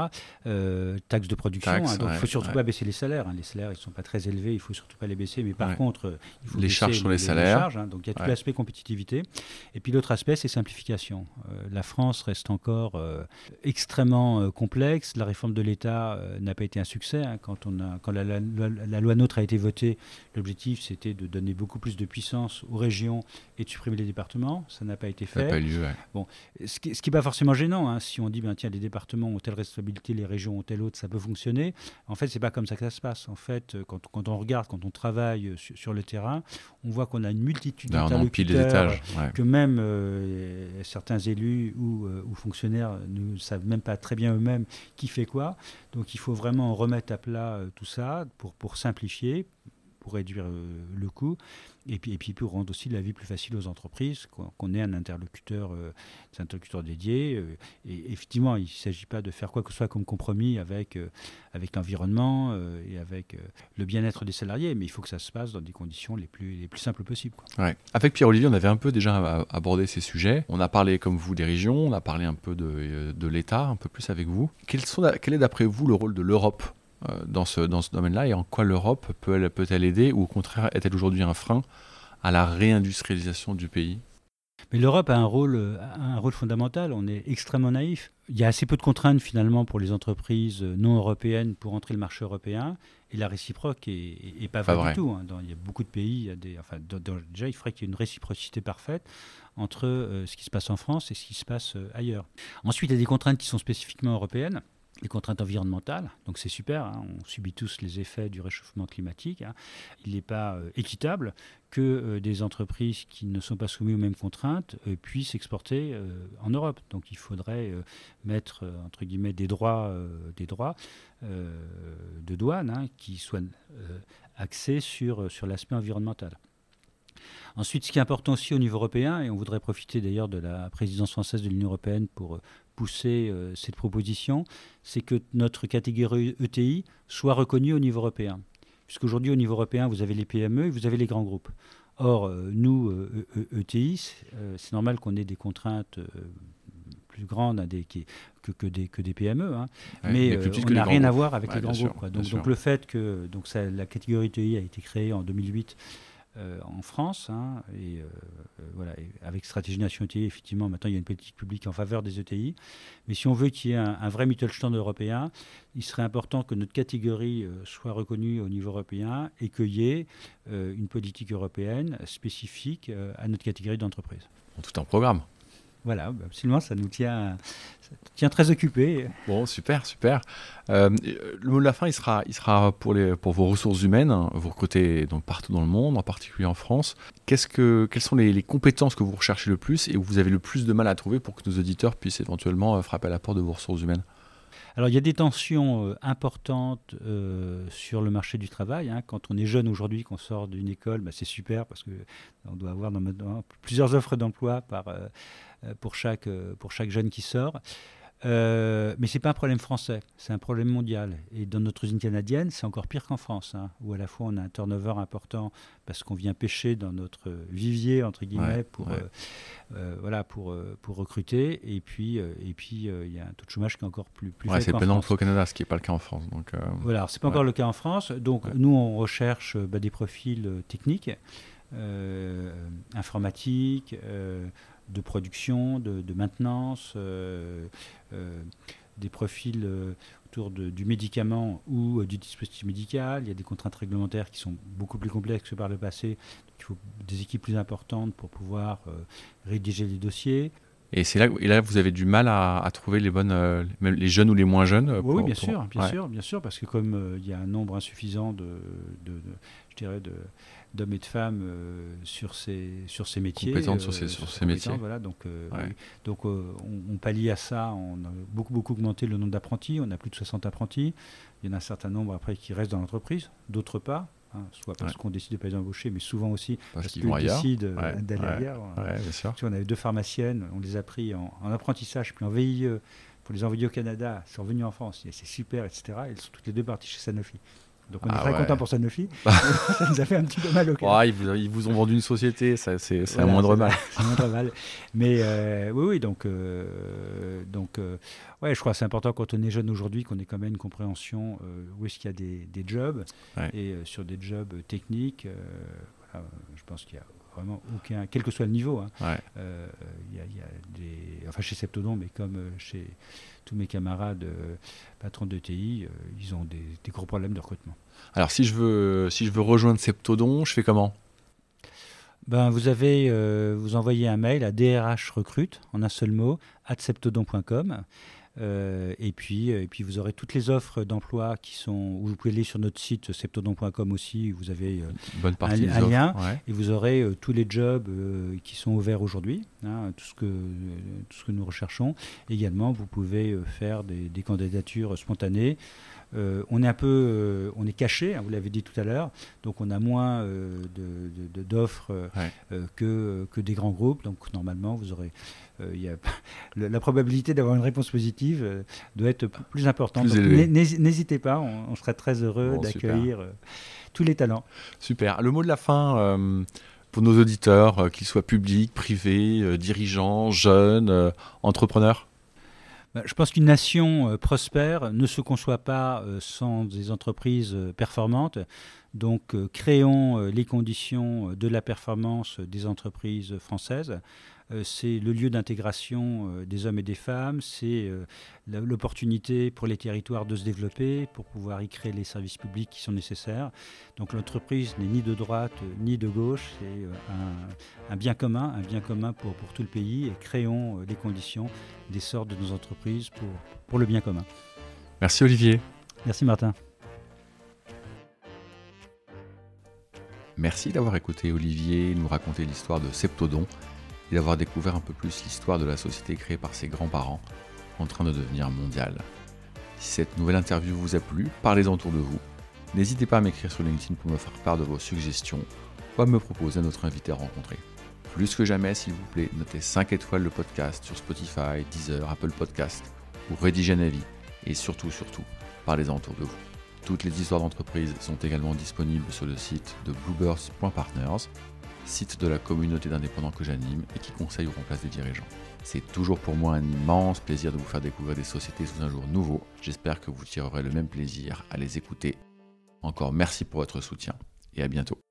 taxes de production. Hein, donc il ne faut surtout pas baisser les salaires. Hein. Les salaires, ils ne sont pas très élevés, il ne faut surtout pas les baisser. Mais par contre, il faut les charges sur les, salaires. Hein. donc il y a tout l'aspect compétitivité. Et puis l'autre aspect, c'est simplification. la France reste encore extrêmement complexe. La réforme de l'État n'a pas été un succès. Quand, on a, quand la, la loi NOTRe a été votée, l'objectif c'était de donner beaucoup plus de puissance aux régions et de supprimer les départements. Ça n'a pas été fait. Ça n'a Bon, ce qui n'est pas forcément gênant, hein, si on dit, ben, tiens, les départements ont telle responsabilité, les régions ont telle autre, ça peut fonctionner. En fait, c'est pas comme ça que ça se passe. En fait, euh, quand, quand on regarde, quand on travaille euh, sur, le terrain, on voit qu'on a une multitude d'interlocuteurs, que même euh, certains élus ou, ou, fonctionnaires ne savent même pas très bien eux-mêmes qui fait quoi. Donc, il faut vraiment remettre à plat tout ça pour, pour simplifier, pour réduire le coût et puis, et puis pour rendre aussi la vie plus facile aux entreprises, qu'on ait un interlocuteur, euh. Euh, et effectivement, il ne s'agit pas de faire quoi que ce soit comme compromis avec, euh, avec l'environnement et avec le bien-être des salariés, mais il faut que ça se passe dans des conditions les plus, les plus simples possibles. Avec Pierre-Olivier, on avait un peu déjà abordé ces sujets. On a parlé, comme vous, des régions, on a parlé un peu de, de l'État, un peu plus avec vous. Quel, est d'après vous le rôle de l'Europe euh, dans ce, dans ce domaine-là et en quoi l'Europe peut-elle peut aider ou au contraire est-elle aujourd'hui un frein à la réindustrialisation du pays? Mais l'Europe a un rôle, un rôle fondamental. On est extrêmement naïf. Il y a assez peu de contraintes finalement pour les entreprises non européennes pour entrer le marché européen. Et la réciproque est, pas, vraie du tout. Hein. il y a beaucoup de pays. Il y a des, enfin, déjà, il faudrait qu'il y ait une réciprocité parfaite entre euh, ce qui se passe en France et ce qui se passe euh, ailleurs. Ensuite, il y a des contraintes qui sont spécifiquement européennes les contraintes environnementales. Donc c'est super, hein. on subit tous les effets du réchauffement climatique. Hein. Il n'est pas euh, équitable que euh, des entreprises qui ne sont pas soumises aux mêmes contraintes euh, puissent exporter en Europe. Donc il faudrait mettre entre guillemets des droits, des droits de douane hein, qui soient axés sur, sur l'aspect environnemental. Ensuite, ce qui est important aussi au niveau européen, et on voudrait profiter d'ailleurs de la présidence française de l'Union européenne pour pousser euh, cette proposition, c'est que notre catégorie ETI soit reconnue au niveau européen. Puisqu'aujourd'hui, au niveau européen, vous avez les PME et vous avez les grands groupes. Or, euh, nous, ETI, euh, c'est normal qu'on ait des contraintes plus grandes hein, que, que, des, que des PME, hein. mais, on n'a rien à voir avec les grands groupes. Donc, donc, le fait que donc ça, la catégorie ETI a été créée en 2008 euh, en France. Hein, et, euh, euh, voilà, avec Stratégie Nation ETI, effectivement, maintenant il y a une politique publique en faveur des ETI. Mais si on veut qu'il y ait un, vrai Mittelstand européen, il serait important que notre catégorie soit reconnue au niveau européen et qu'il y ait une politique européenne spécifique à notre catégorie d'entreprise. Tout un programme. Voilà, absolument, ça nous tient, tient très occupés. Bon, super, super. Euh, le mot de la fin, il sera, il sera pour, les, pour vos ressources humaines. Vous recrutez donc partout dans le monde, en particulier en France. Qu'est-ce que, quelles sont les, compétences que vous recherchez le plus et où vous avez le plus de mal à trouver pour que nos auditeurs puissent éventuellement euh, frapper à la porte de vos ressources humaines? Alors il y a des tensions importantes sur le marché du travail. Hein. Quand on est jeune aujourd'hui, qu'on sort d'une école, bah, c'est super parce qu'on doit avoir dans, plusieurs offres d'emploi pour, chaque, pour chaque jeune qui sort. Euh, mais ce n'est pas un problème français, c'est un problème mondial. Et dans notre usine canadienne, c'est encore pire qu'en France, hein, où à la fois on a un turnover important parce qu'on vient pêcher dans notre vivier, entre guillemets, pour, euh, euh, voilà, pour, pour recruter. Et puis et puis il y a un taux de chômage qui est encore plus, plus ouais, C'est plein au Canada, ce qui n'est pas le cas en France. Donc, voilà, ce n'est pas encore le cas en France. Donc nous, on recherche bah, des profils techniques, informatiques de production, de, maintenance, euh, euh, des profils euh, autour du médicament ou du dispositif médical. Il y a des contraintes réglementaires qui sont beaucoup plus complexes que par le passé. il faut des équipes plus importantes pour pouvoir rédiger les dossiers. Et c'est là, et là, vous avez du mal à, trouver les bonnes, les jeunes ou les moins jeunes. oui, bien sûr, bien sûr, bien sûr, parce que comme il y a un nombre insuffisant de, de je dirais, de, d'hommes et de femmes euh, sur, ces, sur ces métiers. Compétentes sur ces, sur ces métiers. Voilà, donc euh, donc euh, on, pallie à ça. On a beaucoup, beaucoup augmenté le nombre d'apprentis. On a plus de 60 apprentis. Il y en a un certain nombre après qui restent dans l'entreprise, d'autres pas. Hein, soit parce qu'on décide de ne pas les embaucher, mais souvent aussi parce, qu'ils décident d'aller ailleurs. Si on avait deux pharmaciennes, on les a pris en, apprentissage, puis en VIE pour les envoyer au Canada, sont revenus en France, c'est super, etc. Elles sont toutes les deux parties chez Sanofi. Donc on est ah très content pour Sanofi. ça nous a fait un petit peu mal au cœur. ils, vous, ils, vous, ont vendu une société, c'est un moindre mal. C'est moindre mal. Mais euh, oui, oui, donc, euh, donc euh, ouais, je crois que c'est important quand on est jeune aujourd'hui qu'on ait quand même une compréhension où est-ce qu'il y a des, des jobs et sur des jobs techniques. Voilà, je pense qu'il y a vraiment aucun, quel que soit le niveau. Hein. Il y, a, y, a des, enfin chez Septodon, mais comme chez tous mes camarades euh, patrons de TI, euh, ils ont des, gros problèmes de recrutement. Alors si je veux, si je veux rejoindre Septodon, je fais comment? Ben, vous avez, euh, vous envoyez un mail à DRH recrute en un seul mot, septodon.com. Euh, et, puis, euh, et puis vous aurez toutes les offres d'emploi qui sont. Vous pouvez aller sur notre site septodon.com aussi, vous avez euh, Bonne partie un, lien. Et vous aurez tous les jobs qui sont ouverts aujourd'hui, hein, tout, ce que, tout ce que nous recherchons. Également, vous pouvez faire des, des candidatures spontanées. Euh, on est un peu, euh, on est caché, hein, vous l'avez dit tout à l'heure, donc on a moins euh, d'offres que, que des grands groupes. Donc normalement, vous aurez, y a, la probabilité d'avoir une réponse positive doit être plus importante. N'hésitez pas, on, serait très heureux d'accueillir tous les talents. Super. Le mot de la fin pour nos auditeurs, qu'ils soient publics, privés, dirigeants, jeunes, entrepreneurs? Je pense qu'une nation euh, prospère ne se conçoit pas euh, sans des entreprises euh, performantes. Donc créons les conditions de la performance des entreprises françaises. Euh, c'est le lieu d'intégration euh, des hommes et des femmes, c'est euh, l'opportunité pour les territoires de se développer, pour pouvoir y créer les services publics qui sont nécessaires. Donc l'entreprise n'est ni de droite ni de gauche, c'est un, bien commun, un bien commun pour, pour tout le pays et créons les conditions d'essor de nos entreprises pour, pour le bien commun. Merci Olivier. Merci Martin. Merci d'avoir écouté Olivier nous raconter l'histoire de Septodon et d'avoir découvert un peu plus l'histoire de la société créée par ses grands-parents en train de devenir mondiale. Si cette nouvelle interview vous a plu, parlez-en autour de vous. N'hésitez pas à m'écrire sur LinkedIn pour me faire part de vos suggestions ou à me proposer notre invité à rencontrer. Plus que jamais, s'il vous plaît, notez 5 étoiles le podcast sur Spotify, Deezer, Apple Podcast ou rédigez un avis. Et surtout, surtout, parlez-en autour de vous. Toutes les histoires d'entreprise sont également disponibles sur le site de bluebirds.partners site de la communauté d'indépendants que j'anime et qui conseille ou remplace des dirigeants. C'est toujours pour moi un immense plaisir de vous faire découvrir des sociétés sous un jour nouveau. J'espère que vous tirerez le même plaisir à les écouter. Encore merci pour votre soutien et à bientôt.